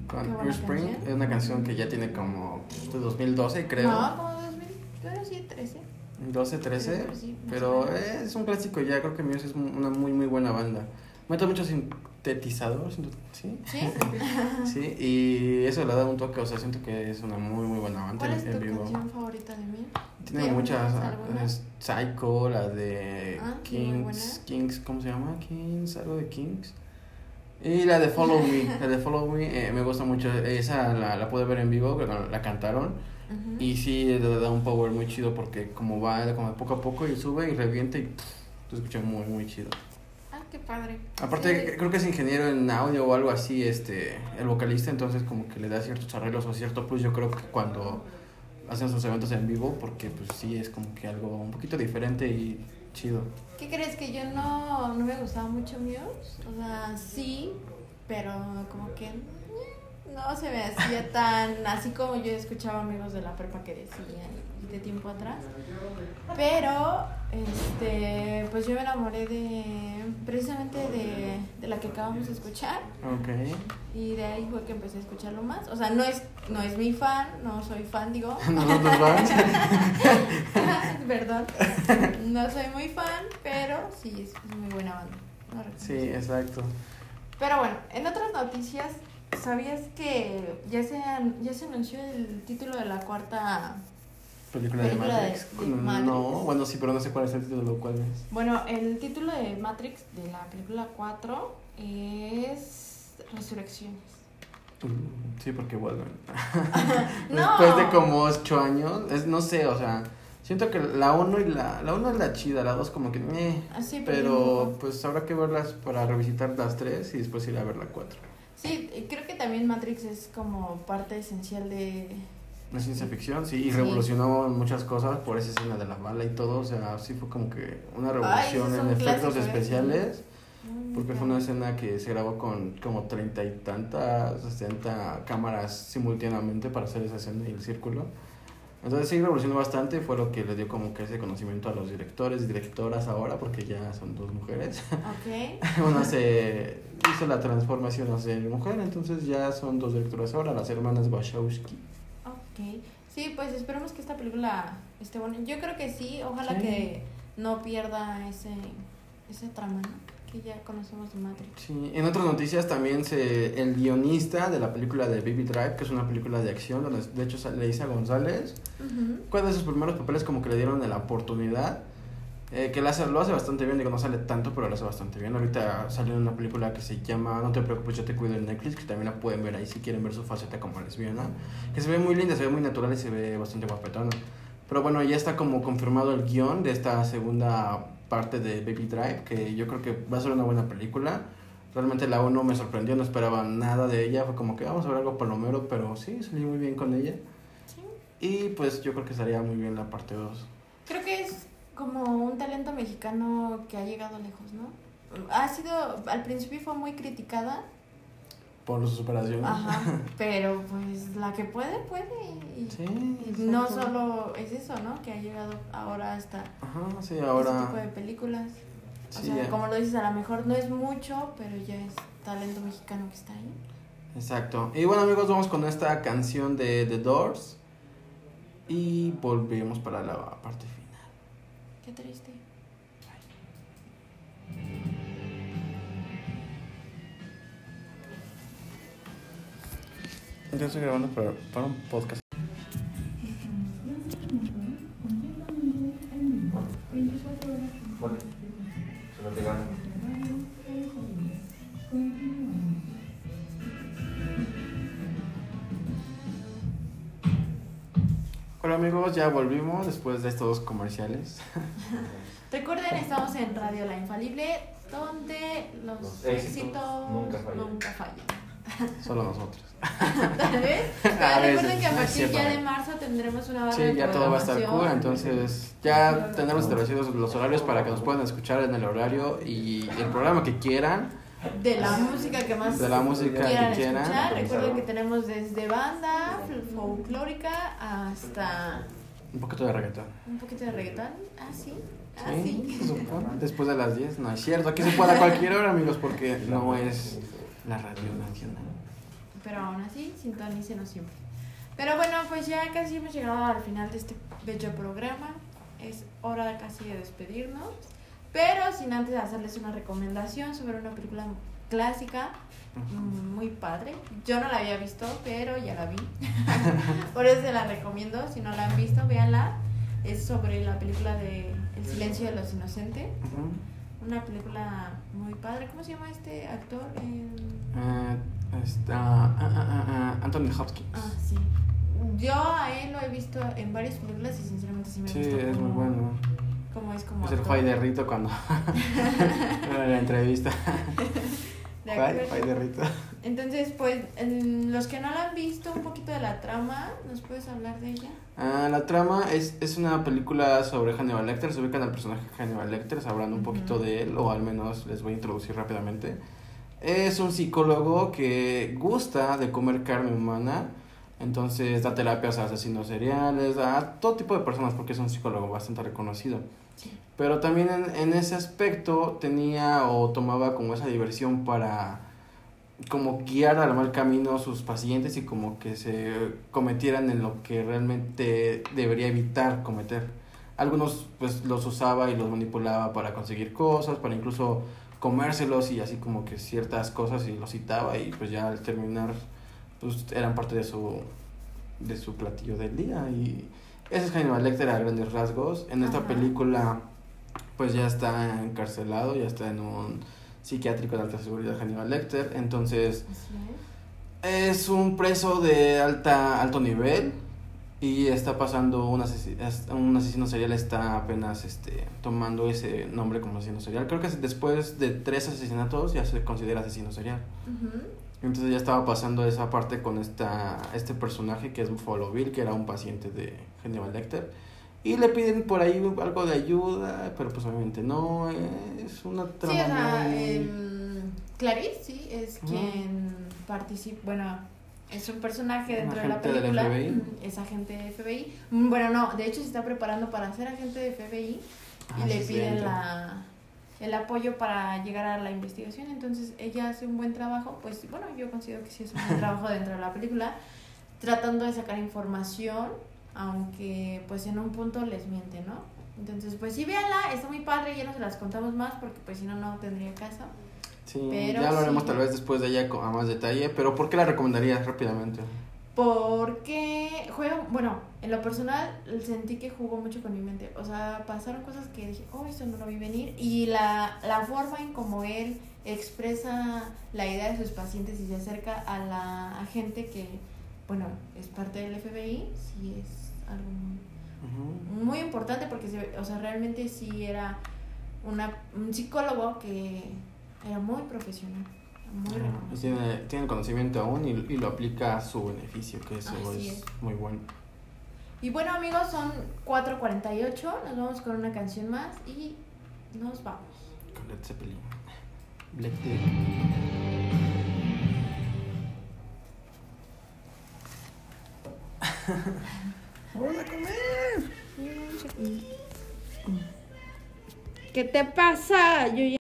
[SPEAKER 1] Con Spring, es una canción que ya tiene como de 2012 creo.
[SPEAKER 3] No, como 2000, bueno, sí, 13.
[SPEAKER 1] 12, 13,
[SPEAKER 3] Pero sí,
[SPEAKER 1] pero es un clásico ya, creo que Muse es una muy muy buena banda. Mete mucho sintetizador, ¿sí?
[SPEAKER 3] ¿Sí?
[SPEAKER 1] Sí, y eso le da un toque, o sea, siento que es una muy muy buena banda
[SPEAKER 3] ¿Cuál es
[SPEAKER 1] en
[SPEAKER 3] tu
[SPEAKER 1] vivo.
[SPEAKER 3] canción favorita de mí?
[SPEAKER 1] Tiene
[SPEAKER 3] ¿Te
[SPEAKER 1] muchas,
[SPEAKER 3] alguna?
[SPEAKER 1] es Psycho, la de
[SPEAKER 3] Ah.
[SPEAKER 1] Kings, Kings, ¿cómo se llama? Kings, algo de Kings. Y la de Follow Me, la de Follow Me eh, me gusta mucho, esa la, la pude ver en vivo, la, la cantaron.
[SPEAKER 3] Ujú.
[SPEAKER 1] Y sí, le da un power muy chido porque como va como poco a poco y sube y revienta y pff, te escucha muy, muy chido.
[SPEAKER 3] Ah, qué padre.
[SPEAKER 1] Aparte,
[SPEAKER 3] Sí.
[SPEAKER 1] creo que es ingeniero en audio o algo así, este, el vocalista, entonces como que le da ciertos arreglos o cierto plus, yo creo que cuando hacen sus eventos en vivo, porque pues sí, es como que algo un poquito diferente y chido.
[SPEAKER 3] ¿Qué crees? Que yo no, no me gustaba mucho Muse. O sea, sí, pero como que no se me hacía tan así como yo escuchaba amigos de la prepa que decían de tiempo atrás. Pero, este, pues yo me enamoré de, precisamente de, de la que acabamos de escuchar. Y de ahí fue que empecé a escucharlo más. O sea, no es, no es mi fan, no soy fan, digo.
[SPEAKER 1] Vamos.
[SPEAKER 3] Perdón. No soy muy fan, pero sí es, es muy buena banda. No
[SPEAKER 1] Sí, exacto.
[SPEAKER 3] Pero bueno, en otras noticias, ¿sabías que ya se, ya se anunció el título de la cuarta...
[SPEAKER 1] Película de
[SPEAKER 3] Película de-
[SPEAKER 1] Matrix.
[SPEAKER 3] de
[SPEAKER 1] No,
[SPEAKER 3] Matrix.
[SPEAKER 1] bueno, sí, pero no sé cuál es el título, cuál es.
[SPEAKER 3] Bueno, el título de Matrix de la película 4 es Resurrecciones.
[SPEAKER 1] Mm, Sí, porque vuelven.
[SPEAKER 3] No.
[SPEAKER 1] Después de como ocho años, es, no sé, o sea, siento que la 1 y la, la 1 es la chida, la 2 como que, meh,
[SPEAKER 3] Así,
[SPEAKER 1] pero pues habrá que verlas para revisitar las 3 y después ir a ver la 4.
[SPEAKER 3] Sí, creo que también Matrix es como parte esencial de...
[SPEAKER 1] La ciencia ficción, sí, y
[SPEAKER 3] Sí.
[SPEAKER 1] revolucionó muchas cosas por esa escena de la bala y todo, o sea, sí fue como que una
[SPEAKER 3] Ay,
[SPEAKER 1] revolución
[SPEAKER 3] es
[SPEAKER 1] en efectos
[SPEAKER 3] clásico, ¿eh?
[SPEAKER 1] especiales, porque fue una escena que se grabó con como treinta y tantas, sesenta cámaras simultáneamente para hacer esa escena y el círculo. Entonces sí revolucionó bastante, fue lo que le dio como que ese conocimiento a los directores y directoras ahora, porque ya son dos mujeres.
[SPEAKER 3] Ok.
[SPEAKER 1] Una se hizo la transformación a ser mujer, entonces ya son dos directoras ahora, las hermanas Wachowski.
[SPEAKER 3] Ok. Sí, pues esperemos que esta película esté buena. Yo creo que sí. Ojalá
[SPEAKER 1] Sí.
[SPEAKER 3] que no pierda ese, ese trama, ¿no? Que ya conocemos de Matrix.
[SPEAKER 1] Sí, en otras noticias también se, el guionista de la película de Baby Drive, que es una película de acción, donde de hecho sale Isa González, fue de sus primeros papeles como que le dieron la oportunidad, eh, que lo hace, lo hace bastante bien, digo, no sale tanto, pero lo hace bastante bien. Ahorita salió una película que se llama No te preocupes, yo te cuido en Netflix, que también la pueden ver ahí si quieren ver su faceta como lesbiana, que se ve muy linda, se ve muy natural y se ve bastante guapetona. Pero bueno, ya está como confirmado el guion de esta segunda parte de Baby Drive, que yo creo que va a ser una buena película. Realmente la 1 me sorprendió, no esperaba nada de ella. Fue como que vamos a ver algo palomero, pero sí, salí muy bien con ella.
[SPEAKER 3] Sí.
[SPEAKER 1] Y pues yo creo que estaría muy bien la parte 2.
[SPEAKER 3] Creo que es como un talento mexicano que ha llegado lejos, ¿no? Ha sido, al principio fue muy criticada,
[SPEAKER 1] Por su superación.
[SPEAKER 3] ajá, pero pues la que puede, puede. Y,
[SPEAKER 1] Sí,
[SPEAKER 3] y no solo es eso, ¿no? Que ha llegado ahora hasta
[SPEAKER 1] Ajá, sí,
[SPEAKER 3] ese tipo
[SPEAKER 1] ahora.
[SPEAKER 3] de películas. O
[SPEAKER 1] Sí,
[SPEAKER 3] sea,
[SPEAKER 1] ya.
[SPEAKER 3] como lo dices, a lo mejor no es mucho, pero ya es talento mexicano que está ahí.
[SPEAKER 1] Exacto. Y bueno, amigos, vamos con esta canción de The Doors. Y volvemos para la parte final.
[SPEAKER 3] Qué triste.
[SPEAKER 1] Yo estoy grabando para, para un podcast. Hola amigos, ya volvimos después de estos comerciales.
[SPEAKER 3] Recuerden, estamos en Radio La Infalible, donde los,
[SPEAKER 2] Los
[SPEAKER 3] éxitos,
[SPEAKER 2] éxitos nunca fallan.
[SPEAKER 3] nunca fallan.
[SPEAKER 1] Solo nosotros.
[SPEAKER 3] Tal vez. Pero
[SPEAKER 1] A
[SPEAKER 3] recuerden
[SPEAKER 1] veces,
[SPEAKER 3] que a partir ya de marzo tendremos una barra
[SPEAKER 1] Sí,
[SPEAKER 3] de
[SPEAKER 1] ya todo va a estar
[SPEAKER 3] programación
[SPEAKER 1] cool, entonces ya tenemos establecidos los horarios para que nos puedan escuchar en el horario y el programa que quieran,
[SPEAKER 3] de la música que más
[SPEAKER 1] de la música
[SPEAKER 3] quieran
[SPEAKER 1] que quieran.
[SPEAKER 3] escuchar. Recuerden que tenemos desde banda fol- folclórica hasta
[SPEAKER 1] Un poquito de reggaetón.
[SPEAKER 3] un poquito de reggaetón. Ah, sí. Ah,
[SPEAKER 1] Sí,
[SPEAKER 3] sí.
[SPEAKER 1] se supone. Después de las 10, no es cierto. Aquí se puede a cualquier hora, amigos, porque no es la radio nacional.
[SPEAKER 3] Pero aún así, sintonícenos siempre. Pero bueno, pues ya casi hemos llegado al final de este bello programa. Es hora casi de despedirnos. Pero sin antes hacerles una recomendación sobre una película clásica muy padre. Yo no la había visto, pero ya la vi. Por eso se la recomiendo. Si no la han visto, véanla. Es sobre la película de El silencio de los inocentes. Una película muy padre. ¿Cómo se llama este actor? Eh,
[SPEAKER 1] está ah, Anthony Hopkins.
[SPEAKER 3] Ah, sí. Yo a él lo he visto en varias películas y sinceramente sí me
[SPEAKER 1] Sí,
[SPEAKER 3] gusta.
[SPEAKER 1] es muy bueno.
[SPEAKER 3] Es como.
[SPEAKER 1] Es el. Fay de Rito cuando. en la entrevista.
[SPEAKER 3] De
[SPEAKER 1] Fay,
[SPEAKER 3] acuerdo.
[SPEAKER 1] Fay de Rito.
[SPEAKER 3] Entonces, pues, en los que no la han visto, un poquito de la trama, ¿nos puedes hablar de ella?
[SPEAKER 1] Ah, la trama es, es una película sobre Hannibal Lecter. Se ubican al personaje Hannibal Lecter, sabrán un poquito
[SPEAKER 3] Ujú.
[SPEAKER 1] de él, o al menos les voy a introducir rápidamente. Es un psicólogo que gusta de comer carne humana, entonces da terapias a asesinos seriales, a todo tipo de personas, porque es un psicólogo bastante reconocido. Pero también en, en ese aspecto tenía o tomaba como esa diversión para como guiar al mal camino a sus pacientes y como que se cometieran en lo que realmente debería evitar cometer. Algunos pues los usaba y los manipulaba para conseguir cosas, para incluso comérselos y así como que ciertas cosas y los citaba y pues ya al terminar pues eran parte de su de su platillo del día y ese es Hannibal Lecter a grandes rasgos. En esta
[SPEAKER 3] Ajá.
[SPEAKER 1] película pues ya está encarcelado, ya está en un psiquiátrico de alta seguridad Hannibal Lecter, entonces es un preso de alta alto nivel y está pasando un, asesi- es- un asesino serial está apenas este tomando ese nombre como asesino serial. Creo que después de tres asesinatos ya se considera asesino serial.
[SPEAKER 3] Ujú.
[SPEAKER 1] Entonces ya estaba pasando esa parte con esta este personaje que es Buffalo Bill, que era un paciente de Hannibal Lecter. Y le piden por ahí algo de ayuda, pero pues obviamente no, es una
[SPEAKER 3] Sí,
[SPEAKER 1] trama
[SPEAKER 3] o sea,
[SPEAKER 1] muy-
[SPEAKER 3] em, Clarice, sí, es quien participa, bueno, es un personaje dentro de la
[SPEAKER 1] del
[SPEAKER 3] película.
[SPEAKER 1] FBI.
[SPEAKER 3] mm, Es agente de FBI. Mm, Bueno, no, de hecho se está preparando para ser agente de FBI
[SPEAKER 1] Ah,
[SPEAKER 3] y
[SPEAKER 1] sí,
[SPEAKER 3] le piden la, el apoyo para llegar a la investigación. Entonces ella hace un buen trabajo, pues bueno, yo considero que sí es un buen trabajo dentro de la película, tratando de sacar información, aunque pues en un punto les miente, ¿no? Entonces, pues sí, véanla, está muy padre, ya no se las contamos más porque pues si no, no tendría caso.
[SPEAKER 1] Sí,
[SPEAKER 3] pero
[SPEAKER 1] ya lo haremos
[SPEAKER 3] sí.
[SPEAKER 1] tal vez después de ella a más detalle, pero ¿por qué la recomendarías rápidamente?
[SPEAKER 3] Porque juega, bueno, en lo personal sentí que jugó mucho con mi mente. O sea, pasaron cosas que dije, oh, eso no lo vi venir. Y la, la forma en como él expresa la idea de sus pacientes y se acerca a la a gente que, bueno, es parte del FBI, sí es algo muy importante porque, se, o sea, realmente sí era una, un psicólogo que era muy profesional. Muy
[SPEAKER 1] Ah. Tiene, tiene el conocimiento aún y, y lo aplica a su beneficio, que eso es,
[SPEAKER 3] es.
[SPEAKER 1] muy bueno.
[SPEAKER 3] Y bueno amigos, son 4.48, nos vamos con una canción más y nos vamos.
[SPEAKER 1] Con Led Zeppelin. Black Tea. ¡Vamos a comer!
[SPEAKER 3] ¿Qué te pasa? Yo ya...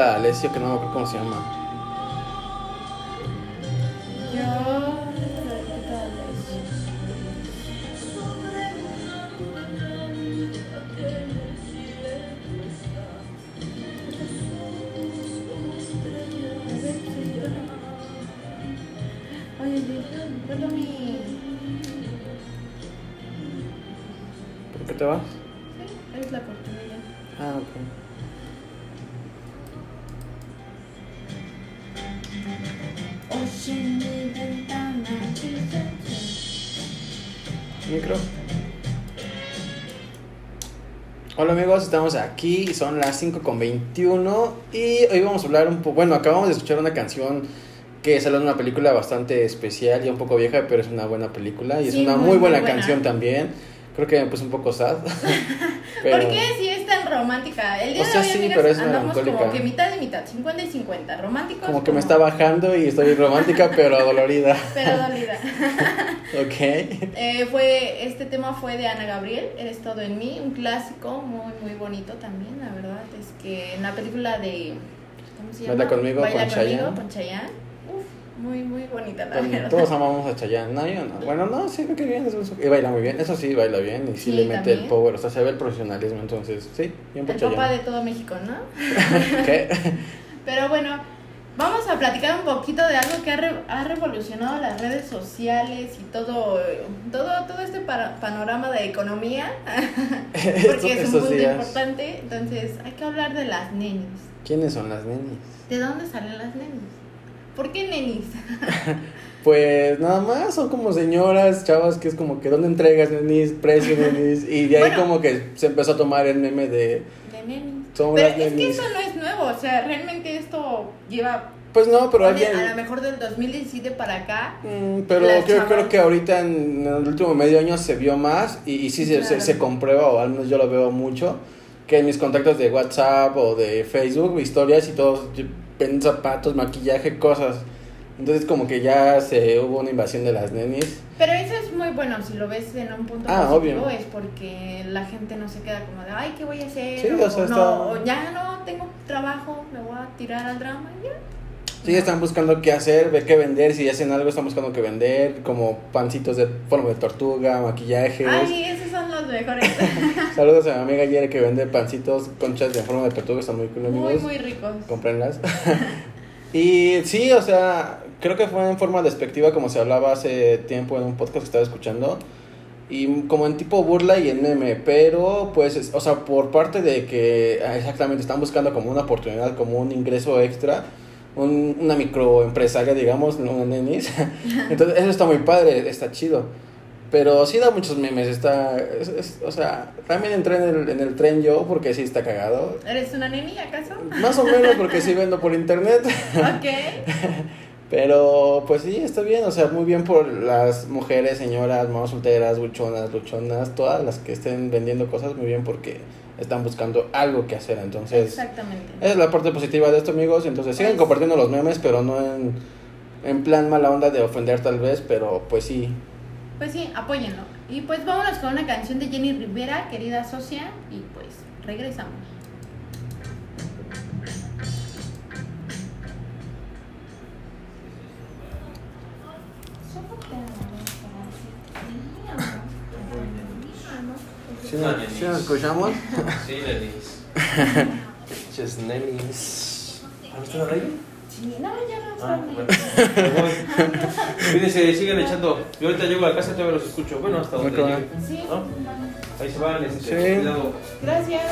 [SPEAKER 1] Alessio que no me acuerdo cómo se llama.
[SPEAKER 3] Yo.
[SPEAKER 1] ¿Por qué te vas? Amigos, estamos aquí, son las 5 con 21 y hoy vamos a hablar un poco, bueno, acabamos de escuchar una canción que salió en una película bastante especial y un poco vieja, pero es una buena película y es una
[SPEAKER 3] muy,
[SPEAKER 1] muy, buena, canción también. Creo que me puse un poco sad. pero-
[SPEAKER 3] ¿Por qué romántica? El día
[SPEAKER 1] O sea,
[SPEAKER 3] de hoy,
[SPEAKER 1] sí,
[SPEAKER 3] amigas,
[SPEAKER 1] pero es
[SPEAKER 3] andamos como que mitad y mitad, 50 y 50. Románticos
[SPEAKER 1] Como que me está bajando y estoy romántica pero dolorida.
[SPEAKER 3] Pero dolida.
[SPEAKER 1] Ok.
[SPEAKER 3] Eh, fue, este tema fue de Ana Gabriel, Eres todo en mí, un clásico muy, muy bonito también, la verdad. Es que en la película de. ¿Cómo se llama?
[SPEAKER 1] Baila conmigo,
[SPEAKER 3] Baila
[SPEAKER 1] con
[SPEAKER 3] conmigo,
[SPEAKER 1] Chayanne.
[SPEAKER 3] con Chayanne. Muy, muy bonita verdad.
[SPEAKER 1] todos amamos a Chayanne. No, yo no. Bueno, no, sí, que bien. Y baila muy bien. Eso sí, baila bien. Y sí,
[SPEAKER 3] Sí,
[SPEAKER 1] le mete
[SPEAKER 3] también.
[SPEAKER 1] el power. O sea, se ve el profesionalismo. Entonces, sí, bien por
[SPEAKER 3] El papá de todo México, ¿no?
[SPEAKER 1] ¿Qué?
[SPEAKER 3] Pero bueno, vamos a platicar un poquito de algo que ha, re- ha revolucionado las redes sociales y todo, todo, todo este panorama de economía, porque es un punto importante. Entonces, hay que hablar de las nenis.
[SPEAKER 1] ¿Quiénes son las nenis?
[SPEAKER 3] ¿De dónde salen las nenis? ¿Por qué nenis?
[SPEAKER 1] Pues nada más, son como señoras, chavas, que es como que ¿dónde entregas nenis? Precio nenis. Y de ahí
[SPEAKER 3] Bueno.
[SPEAKER 1] como que se empezó a tomar el meme de.
[SPEAKER 3] De nenis.
[SPEAKER 1] Son
[SPEAKER 3] Pero es que
[SPEAKER 1] nenis.
[SPEAKER 3] eso no es nuevo, o sea, realmente esto lleva
[SPEAKER 1] Pues no, pero alguien.
[SPEAKER 3] a lo mejor del 2017 para acá.
[SPEAKER 1] Mm, pero
[SPEAKER 3] Las
[SPEAKER 1] creo, que ahorita en el último medio año se vio más y, y sí se, se,
[SPEAKER 3] Claro.
[SPEAKER 1] se comprueba, o al menos yo lo veo mucho, que en mis contactos de WhatsApp o de Facebook, historias y todos zapatos, maquillaje, cosas. Entonces como que ya se hubo una invasión de las nenis.
[SPEAKER 3] Pero eso es muy bueno, si lo ves en un punto
[SPEAKER 1] Ah,
[SPEAKER 3] positivo,
[SPEAKER 1] obvio.
[SPEAKER 3] es porque la gente no se queda como de, ay, ¿qué voy a hacer?
[SPEAKER 1] Sí,
[SPEAKER 3] o,
[SPEAKER 1] o sea,
[SPEAKER 3] no,
[SPEAKER 1] está-
[SPEAKER 3] o ya no tengo trabajo, me voy a tirar al drama y ya.
[SPEAKER 1] Sí, están buscando qué hacer, ve qué vender, si hacen algo están buscando qué vender, como pancitos de forma de tortuga, maquillajes.
[SPEAKER 3] Ay, los mejores.
[SPEAKER 1] Saludos a mi amiga Yere que vende pancitos, conchas de forma de tortuga, están muy cool
[SPEAKER 3] muy,
[SPEAKER 1] amigos.
[SPEAKER 3] muy ricos.
[SPEAKER 1] comprenlas. y sí, o sea, creo que fue en forma despectiva como se hablaba hace tiempo en un podcast que estaba escuchando. Y como en tipo burla y en meme, pero pues, es- o sea, por parte de que ah, exactamente están buscando como una oportunidad, como un ingreso extra, un- una microempresaria, digamos, una nenis. Entonces, eso está muy padre, está chido. Pero sí da muchos memes, está, es- es- o sea, también entré en el, en el tren yo porque sí está cagado.
[SPEAKER 3] ¿Eres una neni acaso?
[SPEAKER 1] Más o menos porque sí vendo por internet.
[SPEAKER 3] ok.
[SPEAKER 1] Pero pues sí, está bien. O sea, muy bien por las mujeres, señoras, mamás solteras, luchonas, luchonas, todas las que estén vendiendo cosas, muy bien porque están buscando algo que hacer. Entonces,
[SPEAKER 3] Exactamente.
[SPEAKER 1] esa es la parte positiva de esto, amigos. Entonces, sigan
[SPEAKER 3] Pues-
[SPEAKER 1] compartiendo los memes, pero no en en plan mala onda de ofender tal vez, pero pues sí.
[SPEAKER 3] Pues sí, apóyenlo. Y pues vámonos con una canción de Jenny Rivera, querida socia, y pues regresamos.
[SPEAKER 1] ¿Sí, nos- sí nos escuchamos?
[SPEAKER 2] Sí, nenis. ¿Han visto la radio?
[SPEAKER 3] Sí, no, ya no
[SPEAKER 2] Ah, bueno. Cuídense, sigan echando. Yo ahorita llego a la casa y todavía los escucho. Bueno, hasta donde llegue.
[SPEAKER 3] Sí,
[SPEAKER 2] ¿No? Ahí se van, este,
[SPEAKER 1] Sí.
[SPEAKER 2] cuidado.
[SPEAKER 3] gracias.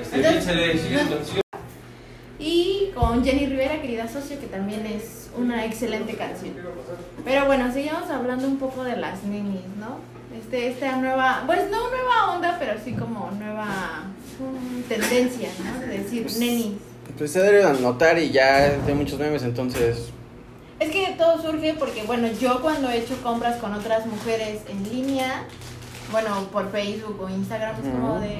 [SPEAKER 2] Este,
[SPEAKER 3] Entonces-
[SPEAKER 2] sigan, sigan.
[SPEAKER 3] Y con Jenny Rivera, querida socia, que también es una excelente canción. Pero bueno, seguimos hablando un poco de las nenis, ¿no? Este, esta nueva, pues no nueva onda, pero sí como nueva mm, tendencia, ¿no? De decir nenis.
[SPEAKER 1] Pues se debe notar y ya hay muchos memes, entonces.
[SPEAKER 3] Es que todo surge porque, bueno, yo cuando he hecho compras con otras mujeres en línea, bueno, por Facebook o Instagram, es como de,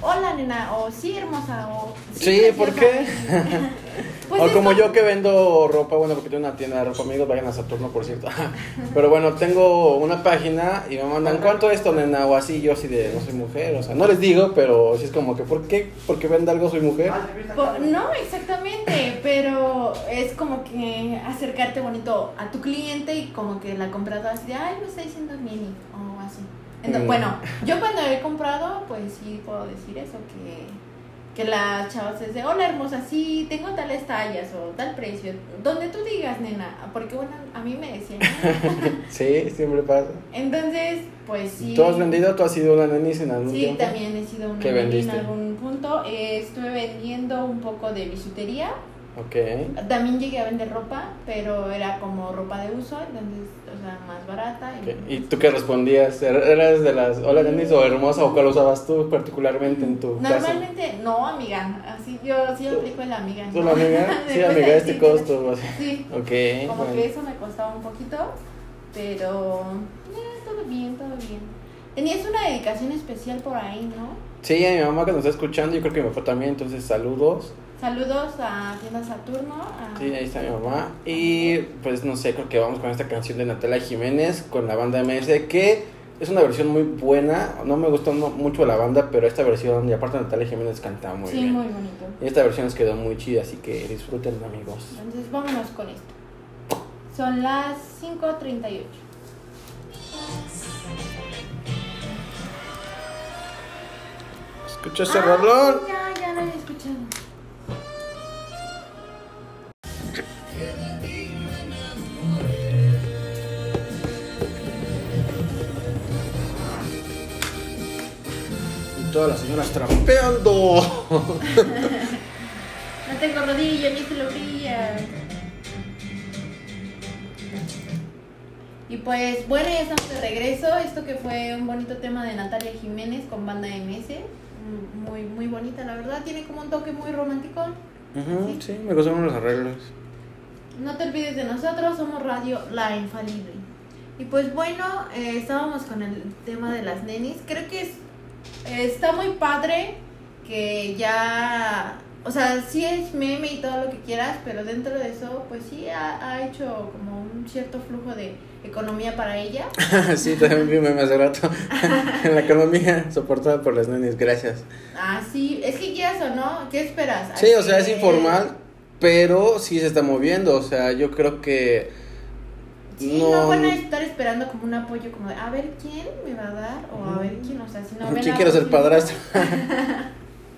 [SPEAKER 3] hola nena, o sí hermosa, o
[SPEAKER 1] Sí, ¿por
[SPEAKER 3] preciosa". Pues
[SPEAKER 1] o como yo que vendo ropa, bueno, porque tengo una tienda de ropa, amigos, vayan a Saturno, por cierto. Pero bueno, tengo una página y me mandan, ¿cuánto es esto, nena? O así, yo así de, no soy mujer, o sea, no les digo, pero sí es como que, ¿por qué? ¿Porque vende algo soy mujer?
[SPEAKER 3] Po- No, exactamente, pero es como que acercarte bonito a tu cliente y como que la compradora así de, ay, me está diciendo Mini o así. Entonces,
[SPEAKER 1] Mm.
[SPEAKER 3] Bueno, yo cuando he comprado, pues sí puedo decir eso, que, que las chavas es de, hola hermosa, sí, tengo tales tallas o tal precio, donde tú digas, nena, porque bueno, a mí me decían.
[SPEAKER 1] Sí, siempre pasa.
[SPEAKER 3] Entonces, pues sí.
[SPEAKER 1] ¿Tú has vendido? ¿Tú has sido una nenis en algún
[SPEAKER 3] Sí,
[SPEAKER 1] tiempo?
[SPEAKER 3] también he sido una
[SPEAKER 1] ¿Qué
[SPEAKER 3] neni en algún punto. Eh, estuve vendiendo un poco de bisutería.
[SPEAKER 1] Ok.
[SPEAKER 3] También llegué a vender ropa, pero era como ropa de uso, entonces, o sea, más barata.
[SPEAKER 1] ok. ¿Y tú qué respondías? ¿Er- ¿Eras de las hola nenis o hermosa o cuál usabas tú particularmente en tu?
[SPEAKER 3] Normalmente, no, amiga, así yo sí aplico el amiga.
[SPEAKER 1] ¿Tú la amiga? Sí, amiga, este costo. así.
[SPEAKER 3] Sí,
[SPEAKER 1] Ok.
[SPEAKER 3] como
[SPEAKER 1] bueno.
[SPEAKER 3] que eso me costaba un poquito, pero eh, todo bien, todo bien. Tenías una dedicación especial por ahí, ¿no?
[SPEAKER 1] Sí, a mi mamá que nos está escuchando, yo creo que me fue también, entonces saludos.
[SPEAKER 3] Saludos a Tienda Saturno. a-
[SPEAKER 1] Sí, ahí está mi mamá. Y pues no sé, creo que vamos con esta canción de Natalia Jiménez con la banda MS, que es una versión muy buena. No me gustó no- mucho la banda, pero esta versión, y aparte Natalia Jiménez canta muy
[SPEAKER 3] sí,
[SPEAKER 1] bien.
[SPEAKER 3] muy bonito.
[SPEAKER 1] Y esta versión les quedó muy chida, así que disfruten amigos.
[SPEAKER 3] Entonces vámonos con esto. Son las 5.38.
[SPEAKER 1] Escucha ese
[SPEAKER 3] Ah,
[SPEAKER 1] rolón.
[SPEAKER 3] Ya, ya lo había escuchado.
[SPEAKER 1] Y todas las señoras trampeando.
[SPEAKER 3] No tengo rodilla, ni se lo brilla. Y pues bueno, ya estamos de regreso. Esto que fue un bonito tema de Natalia Jiménez con banda MS. Muy, muy bonita, la verdad. Tiene como un toque muy romántico.
[SPEAKER 1] Ujú, sí, me gustaron los arreglos.
[SPEAKER 3] No te olvides de nosotros, somos Radio La Infalible. Y pues bueno, eh, estábamos con el tema de las nenis. Creo que es, eh, está muy padre que ya, o sea, sí es meme y todo lo que quieras, pero dentro de eso, pues sí ha, ha hecho como un cierto flujo de economía para ella.
[SPEAKER 1] sí, también vi un meme hace rato. en la economía soportada por las nenis, gracias.
[SPEAKER 3] Ah, sí, es que quieras o no, ¿qué esperas?
[SPEAKER 1] Sí, o sea, es informal, pero sí se está moviendo. O sea, yo creo que.
[SPEAKER 3] Sí, no, van a estar esperando como un apoyo, como de a ver quién me va a dar, o a ver quién, o sea, si no
[SPEAKER 1] ¿Quién
[SPEAKER 3] la
[SPEAKER 1] quiere ser
[SPEAKER 3] posibilidad-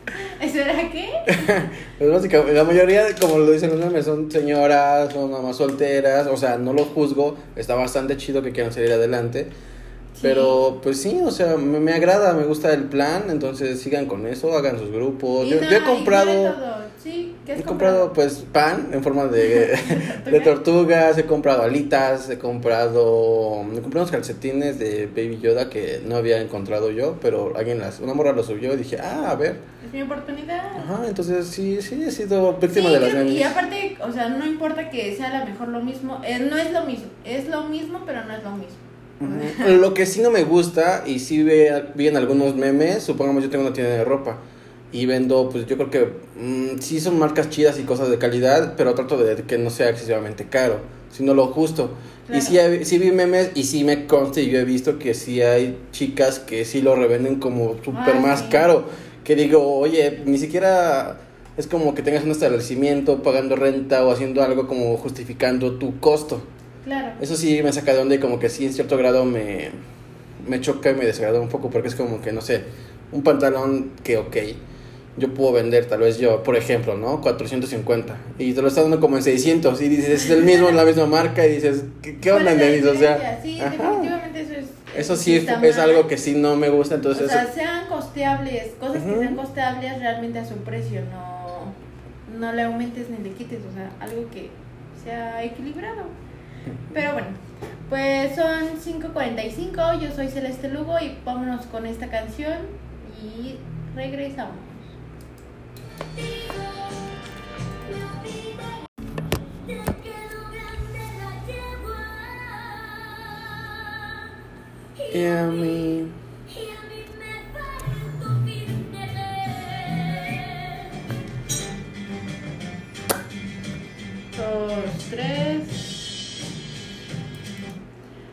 [SPEAKER 1] padrastro?
[SPEAKER 3] ¿Será qué?
[SPEAKER 1] Pues básicamente, la mayoría, como lo dicen los memes, son señoras, son mamás solteras. O sea, no los juzgo. Está bastante chido que quieran salir adelante. Pero pues sí, o sea, me, me agrada, me gusta el plan. Entonces sigan con eso, hagan sus grupos. Yo,
[SPEAKER 3] no,
[SPEAKER 1] yo he comprado.
[SPEAKER 3] Sí, ¿qué has
[SPEAKER 1] He comprado pues pan en forma de, de tortugas, he comprado alitas, he comprado, me compré unos calcetines de Baby Yoda que no había encontrado yo, pero alguien las, una morra lo subió y dije, ah, a ver,
[SPEAKER 3] Es mi oportunidad.
[SPEAKER 1] ajá, entonces sí, sí he sido víctima
[SPEAKER 3] Sí,
[SPEAKER 1] de las
[SPEAKER 3] creo- y aparte, o sea, no importa que sea a lo mejor lo mismo, eh, no es lo mismo, es lo mismo, pero no es lo mismo.
[SPEAKER 1] Lo que sí no me gusta, y sí ve- vi en algunos memes, supongamos yo tengo una tienda de ropa, y vendo, pues yo creo que mm, sí son marcas chidas y cosas de calidad, pero trato de que no sea excesivamente caro, sino lo justo. Y sí, hay- sí vi memes y sí me consta y yo he visto que sí hay chicas que sí lo revenden como súper
[SPEAKER 3] Ah,
[SPEAKER 1] más caro. Que digo, oye, ni siquiera es como que tengas un establecimiento pagando renta o haciendo algo como justificando tu costo.
[SPEAKER 3] Claro.
[SPEAKER 1] Eso sí me saca de onda y como que sí en cierto grado me, me choca y me desagrada un poco porque es como que, no sé, un pantalón que, ok, yo puedo vender tal vez yo, por ejemplo, ¿no? 450 y te lo está dando como en 600 y dices, es el mismo, la misma marca y dices, ¿qué, qué onda,
[SPEAKER 3] ¿Cuál es la
[SPEAKER 1] Denis? O sea,
[SPEAKER 3] sí,
[SPEAKER 1] ajá.
[SPEAKER 3] definitivamente eso es.
[SPEAKER 1] eso sí es algo que sí no me gusta, entonces...
[SPEAKER 3] o sea, sean costeables, cosas que sean costeables realmente a su precio, no, no le aumentes ni le quites, o sea, algo que sea equilibrado. Pero bueno, pues son 5.45, yo soy Celeste Lugo y vámonos con esta canción y regresamos.
[SPEAKER 1] Y a mí...
[SPEAKER 3] dos, tres.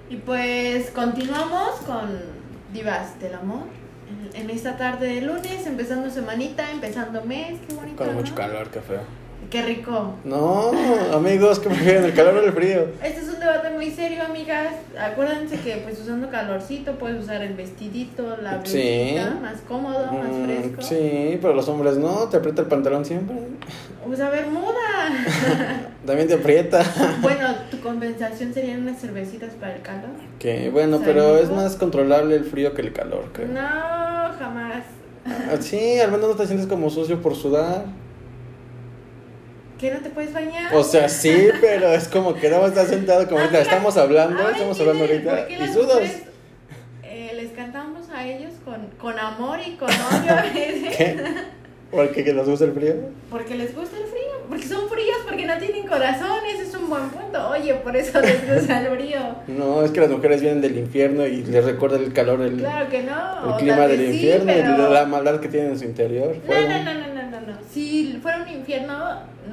[SPEAKER 3] Y pues continuamos con Divas del Amor. En, esta tarde de lunes, empezando semanita, empezando mes, qué bonito.
[SPEAKER 1] Con mucho calor, qué feo.
[SPEAKER 3] Qué rico.
[SPEAKER 1] No, amigos, que prefieren el calor o el frío?
[SPEAKER 3] Este es un debate muy serio, amigas. Acuérdense que pues usando calorcito puedes usar el vestidito, la
[SPEAKER 1] Sí.
[SPEAKER 3] blusita, más cómodo, más
[SPEAKER 1] Mm,
[SPEAKER 3] fresco.
[SPEAKER 1] sí, pero los hombres no, te aprieta el pantalón siempre.
[SPEAKER 3] Usa bermuda.
[SPEAKER 1] También te aprieta.
[SPEAKER 3] bueno, tu compensación serían unas cervecitas para el calor.
[SPEAKER 1] Que bueno,
[SPEAKER 3] ¿Sabe
[SPEAKER 1] pero es más controlable el frío que el calor, creo.
[SPEAKER 3] No, jamás.
[SPEAKER 1] Ah, Sí, al menos no te sientes como sucio por sudar.
[SPEAKER 3] ¿Que no te puedes bañar?
[SPEAKER 1] O sea, sí, pero es como que no estás sentado como ahorita.
[SPEAKER 3] Amiga,
[SPEAKER 1] Estamos hablando,
[SPEAKER 3] ahora
[SPEAKER 1] estamos hablando ahorita.
[SPEAKER 3] qué
[SPEAKER 1] Y sudas.
[SPEAKER 3] mujeres, eh, les cantamos a ellos con, con amor y con odio a veces.
[SPEAKER 1] ¿Qué? ¿Porque que nos gusta el frío?
[SPEAKER 3] Porque les gusta el frío. Porque son fríos, porque no tienen corazón. Ese es un buen punto. Oye, por eso les gusta el frío.
[SPEAKER 1] No, es que las mujeres vienen del infierno y les recuerda el calor, el,
[SPEAKER 3] Claro que no.
[SPEAKER 1] el clima del
[SPEAKER 3] sí,
[SPEAKER 1] infierno
[SPEAKER 3] pero-
[SPEAKER 1] y la maldad que tienen en su interior.
[SPEAKER 3] No, no, no, no, no, Si fuera un infierno,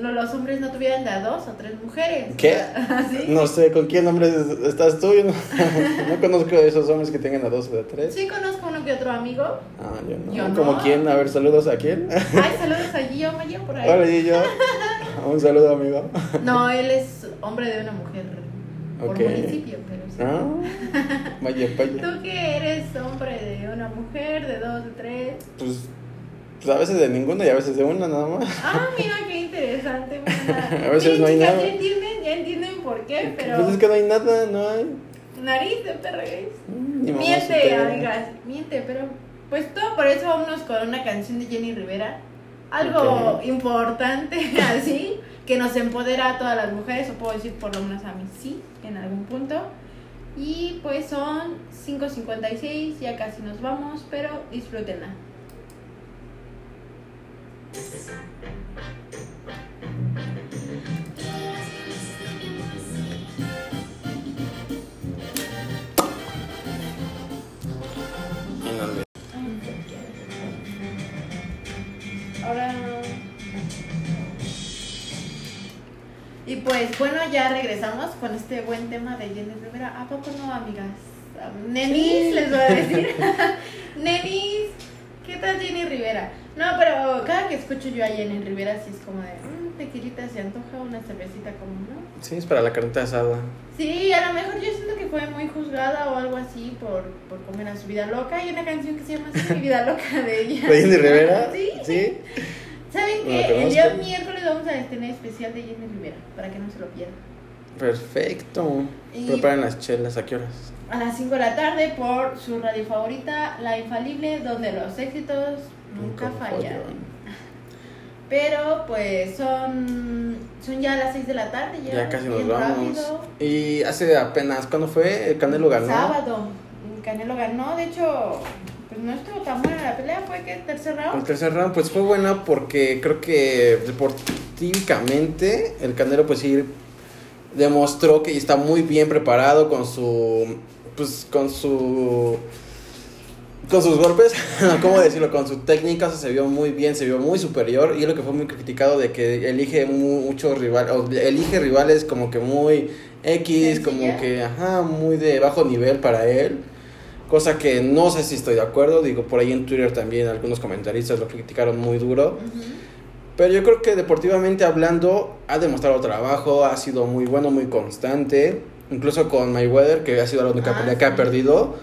[SPEAKER 3] no, los hombres no tuvieran de a dos o tres mujeres.
[SPEAKER 1] ¿Qué?
[SPEAKER 3] ¿Sí?
[SPEAKER 1] No sé, ¿con quién hombre estás tú? Yo no, no conozco a esos hombres que tengan a dos o a tres.
[SPEAKER 3] Sí conozco uno que otro amigo.
[SPEAKER 1] Ah, yo no.
[SPEAKER 3] Yo no.
[SPEAKER 1] ¿Como quién? A ver, saludos a quién.
[SPEAKER 3] Ay, saludos a Gio Mayo por ahí.
[SPEAKER 1] Hola, yo. Un saludo, amigo.
[SPEAKER 3] No, él es hombre de una mujer por
[SPEAKER 1] Ok.
[SPEAKER 3] municipio, pero sí.
[SPEAKER 1] Ah, vaya, vaya.
[SPEAKER 3] Tú que eres hombre de una mujer, de dos, de tres.
[SPEAKER 1] Pues, pues a veces de ninguna y a veces de una nada más.
[SPEAKER 3] Ah, mira qué interesante. mira.
[SPEAKER 1] A veces
[SPEAKER 3] Sí,
[SPEAKER 1] no hay
[SPEAKER 3] chicas,
[SPEAKER 1] nada.
[SPEAKER 3] Ya entienden, ya entienden por qué, pero.
[SPEAKER 1] Pues es que no hay nada, no hay.
[SPEAKER 3] Nariz de perro.
[SPEAKER 1] Ni mamá
[SPEAKER 3] Miente, amigas, miente, pero pues todo por eso vámonos con una canción de Jenny Rivera. Algo importante así, que nos empodera a todas las mujeres, o puedo decir por lo menos a mí sí, en algún punto. Y pues son 5.56, ya casi nos vamos, pero disfrútenla. Ahora. Y pues bueno, ya regresamos con este buen tema de Jenny Rivera. ¿A poco no, amigas? Nenis, les voy a decir. Nenis, ¿qué tal Jenny Rivera? No, pero cada que escucho yo a Jenny Rivera, sí es como de, mmm, tequilita, se antoja una cervecita, como no.
[SPEAKER 1] Sí, es para la carnita asada.
[SPEAKER 3] Sí, a lo mejor yo siento que fue muy juzgada o algo así por, por comer a su vida loca. Hay una canción que se llama así, Mi vida loca de ella.
[SPEAKER 1] ¿De Jenny Rivera?
[SPEAKER 3] Sí.
[SPEAKER 1] Sí.
[SPEAKER 3] ¿Saben qué? El día miércoles vamos a tener especial de Jenny Rivera, para que no se lo pierdan.
[SPEAKER 1] Perfecto.
[SPEAKER 3] Y-
[SPEAKER 1] Preparen las chelas, ¿a qué horas?
[SPEAKER 3] A las 5 de la tarde por su radio favorita, La Infalible, donde los éxitos nunca fallan. Pero pues son, son ya las 6 de la tarde, ya,
[SPEAKER 1] Ya casi nos vamos.
[SPEAKER 3] rápido.
[SPEAKER 1] Y hace apenas, ¿cuándo fue? El Canelo ganó.
[SPEAKER 3] Sábado, Canelo ganó, de hecho, pues no estuvo tan buena la pelea, fue que tercer
[SPEAKER 1] El
[SPEAKER 3] round.
[SPEAKER 1] tercer round pues fue buena porque creo que deportivamente el Canelo pues sí demostró que está muy bien preparado con su pues con su con sus golpes, ¿cómo decirlo? Con su técnica o sea, se vio muy bien, se vio muy superior y es lo que fue muy criticado de que elige muchos rivales, elige rivales como que muy X, como que, ajá, muy de bajo nivel para él. Cosa que no sé si estoy de acuerdo, digo, por ahí en Twitter también algunos comentaristas lo criticaron muy duro. Pero yo creo que deportivamente hablando ha demostrado trabajo, ha sido muy bueno, muy constante. Incluso con Mayweather, que ha sido la única
[SPEAKER 3] Ah,
[SPEAKER 1] pelea que ha perdido.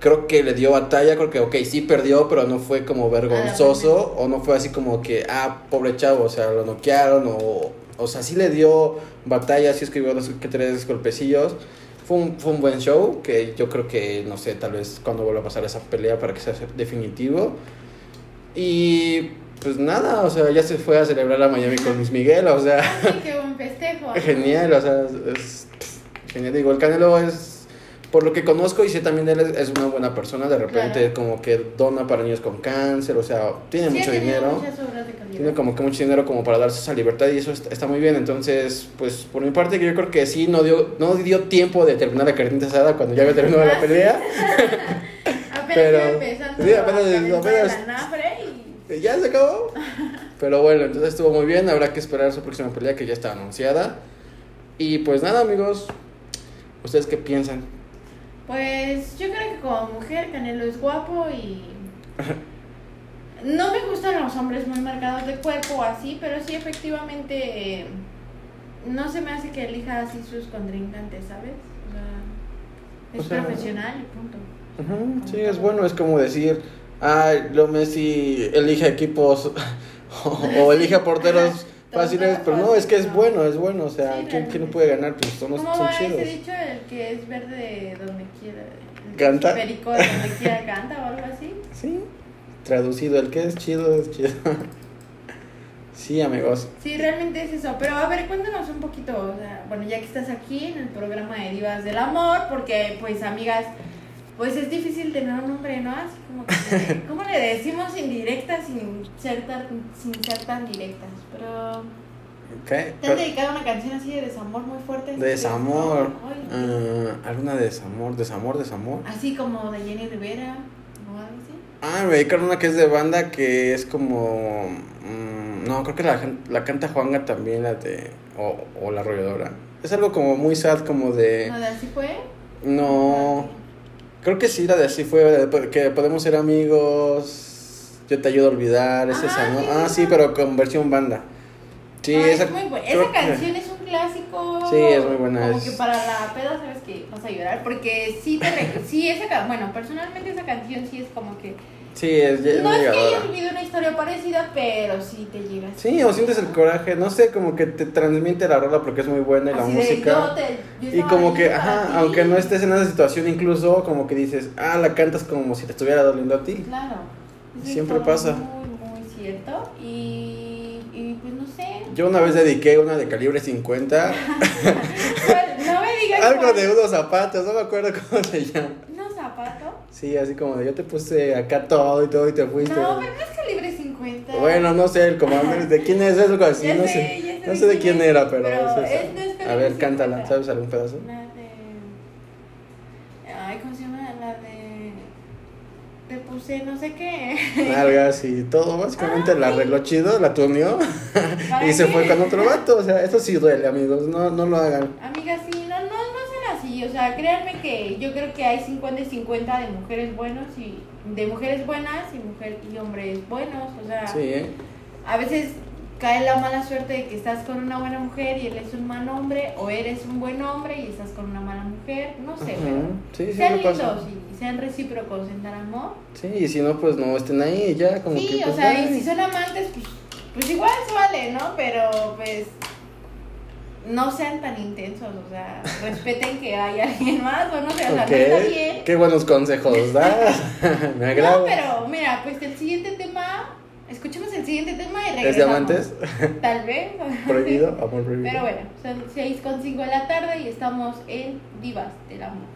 [SPEAKER 1] Creo que le dio batalla, creo que, ok, sí perdió, pero no fue como vergonzoso. O no fue así como que, ah, pobre chavo, o sea, lo noquearon. O, o sea, sí le dio batalla, sí escribió dos que tres golpecillos. Fue un, fue un buen show, que yo creo que, no sé, tal vez cuando vuelva a pasar esa pelea para que sea definitivo. Y pues nada, o sea, ya se fue a celebrar a Miami con Luis Miguel, o sea,
[SPEAKER 3] Así que buen festejo.
[SPEAKER 1] genial, o sea, es, es genial. Digo, el Canelo es, por lo que conozco y sé también él, es, una buena persona, de repente
[SPEAKER 3] Claro.
[SPEAKER 1] como que dona para niños con cáncer, o sea, tiene
[SPEAKER 3] Sí,
[SPEAKER 1] mucho
[SPEAKER 3] tenido
[SPEAKER 1] dinero.
[SPEAKER 3] muchas obras de calidad.
[SPEAKER 1] Tiene como que mucho dinero como para darse esa libertad y eso está, muy bien. Entonces, pues por mi parte yo creo que sí, no dio, no dio tiempo de terminar la carnita asada cuando ya había terminado la pelea.
[SPEAKER 3] Apenas
[SPEAKER 1] Pero- sí, apenas- apenas-
[SPEAKER 3] y...
[SPEAKER 1] Ya se acabó. Pero bueno, entonces estuvo muy bien. Habrá que esperar su próxima pelea que ya está anunciada. Y pues nada, amigos. ¿Ustedes qué piensan?
[SPEAKER 3] Pues yo creo que como mujer Canelo es guapo y... No me gustan los hombres muy marcados de cuerpo o así, pero sí efectivamente eh, no se me hace que elija así sus contrincantes, ¿sabes? O sea, es
[SPEAKER 1] O sea,
[SPEAKER 3] profesional y punto.
[SPEAKER 1] Sí, es bueno. Es como decir, ay, lo Messi elige equipos o, o elige porteros fáciles. Pero no, es que es bueno, es bueno. O sea,
[SPEAKER 3] Sí,
[SPEAKER 1] ¿quién, quién no puede ganar? Pues son,
[SPEAKER 3] ¿Cómo
[SPEAKER 1] son chidos.
[SPEAKER 3] ese dicho? El que es verde donde quiera. el
[SPEAKER 1] ¿Canta?
[SPEAKER 3] Perico de donde quiera canta o algo así.
[SPEAKER 1] Sí, traducido, el que es chido es chido. Sí, amigos.
[SPEAKER 3] Sí, realmente es eso. Pero a ver, cuéntanos un poquito, o sea, bueno, ya que estás aquí en el programa de Divas del Amor, porque pues amigas, pues es difícil tener un nombre, ¿no? Así como que, ¿cómo le decimos indirectas sin ser tan, sin ser tan directas? Pero,
[SPEAKER 1] ¿Qué?
[SPEAKER 3] ¿te han dedicado una canción así de desamor muy fuerte?
[SPEAKER 1] De desamor. Ah, ¿Alguna de desamor? ¿Desamor? ¿Desamor?
[SPEAKER 3] Así como de Jenny Rivera o algo así.
[SPEAKER 1] Ah, me dedicaron una que es de banda que es como. mm, no, creo que la, la canta Juanga también, la de. O, o la arrolladora. Es algo como muy sad, como de.
[SPEAKER 3] ¿No de así fue?
[SPEAKER 1] No. Creo que sí, la de así fue, que podemos ser amigos. Yo te ayudo a olvidar, es
[SPEAKER 3] Ah,
[SPEAKER 1] esa, ¿no?
[SPEAKER 3] sí,
[SPEAKER 1] Ah, sí, pero con versión banda. Sí, esa.
[SPEAKER 3] es muy buena. Esa canción es un clásico.
[SPEAKER 1] Sí, es muy buena,
[SPEAKER 3] Como
[SPEAKER 1] es-
[SPEAKER 3] que para la peda sabes que vas a llorar. Porque sí, te re- sí esa Bueno, personalmente esa canción sí es como que.
[SPEAKER 1] Sí, es, es
[SPEAKER 3] no es que
[SPEAKER 1] llegadora.
[SPEAKER 3] haya vivido una historia parecida, pero sí te llega. así.
[SPEAKER 1] Sí, o sientes el coraje, no sé, como que te transmite la rola porque es muy buena y la
[SPEAKER 3] de,
[SPEAKER 1] música.
[SPEAKER 3] yo te- yo
[SPEAKER 1] Y como que, ajá,
[SPEAKER 3] ti.
[SPEAKER 1] aunque no estés en esa situación, incluso como que dices, ah, la cantas como si te estuviera doliendo a ti.
[SPEAKER 3] Claro. Eso
[SPEAKER 1] Siempre pasa.
[SPEAKER 3] Muy, muy cierto. Y, y pues no sé.
[SPEAKER 1] Yo una vez dediqué una de calibre 50,
[SPEAKER 3] no me digas.
[SPEAKER 1] algo
[SPEAKER 3] cuál-
[SPEAKER 1] de unos zapatos, no me acuerdo cómo se llama.
[SPEAKER 3] ¿Unos zapatos?
[SPEAKER 1] Sí, así como de yo te puse acá todo y todo y te fuiste.
[SPEAKER 3] No, pero no es calibre 50.
[SPEAKER 1] Bueno, no sé, el comandante, ¿de quién es algo así?
[SPEAKER 3] Ya
[SPEAKER 1] no
[SPEAKER 3] sé,
[SPEAKER 1] no sé de
[SPEAKER 3] quién es,
[SPEAKER 1] era, pero,
[SPEAKER 3] pero
[SPEAKER 1] es esa.
[SPEAKER 3] es- no es
[SPEAKER 1] A ver, cántala,
[SPEAKER 3] 50.
[SPEAKER 1] ¿sabes algún pedazo?
[SPEAKER 3] La de. Ay, ¿cómo se llama? La de. Te puse no sé qué.
[SPEAKER 1] Nalgas y todo, básicamente
[SPEAKER 3] Ah,
[SPEAKER 1] la
[SPEAKER 3] sí.
[SPEAKER 1] arregló chido, la tuneó
[SPEAKER 3] ¿Para
[SPEAKER 1] y se fue con otro vato. O sea, eso sí duele, amigos, no, no lo hagan.
[SPEAKER 3] Amigas, sí, no, no, no sean así. O sea, créanme que yo creo que hay 50 y 50 de mujeres buenos y. De mujeres buenas y, mujer, y hombres buenos. O sea,
[SPEAKER 1] Sí, ¿eh?
[SPEAKER 3] a veces cae la mala suerte de que estás con una buena mujer y él es un mal hombre, o eres un buen hombre y estás con una mala mujer. No sé, pero.
[SPEAKER 1] Sí, sí,
[SPEAKER 3] sean lindos y sean recíprocos en dar amor.
[SPEAKER 1] Sí, y si no, pues no estén ahí ya, como
[SPEAKER 3] Sí,
[SPEAKER 1] que.
[SPEAKER 3] o
[SPEAKER 1] pues,
[SPEAKER 3] sea, y si son amantes, pues, pues igual se vale, ¿no? Pero pues no sean tan intensos, o sea, respeten que hay alguien más, o no sé, o sea,
[SPEAKER 1] Ok,
[SPEAKER 3] no está bien.
[SPEAKER 1] Qué buenos consejos das. me agrada.
[SPEAKER 3] No, pero mira, pues el siguiente tema, escuchemos el siguiente tema y regresamos.
[SPEAKER 1] ¿Es de amantes?
[SPEAKER 3] Tal vez.
[SPEAKER 1] Prohibido, amor prohibido.
[SPEAKER 3] Pero bueno, son 6 con 5 de la tarde y estamos en Divas del Amor.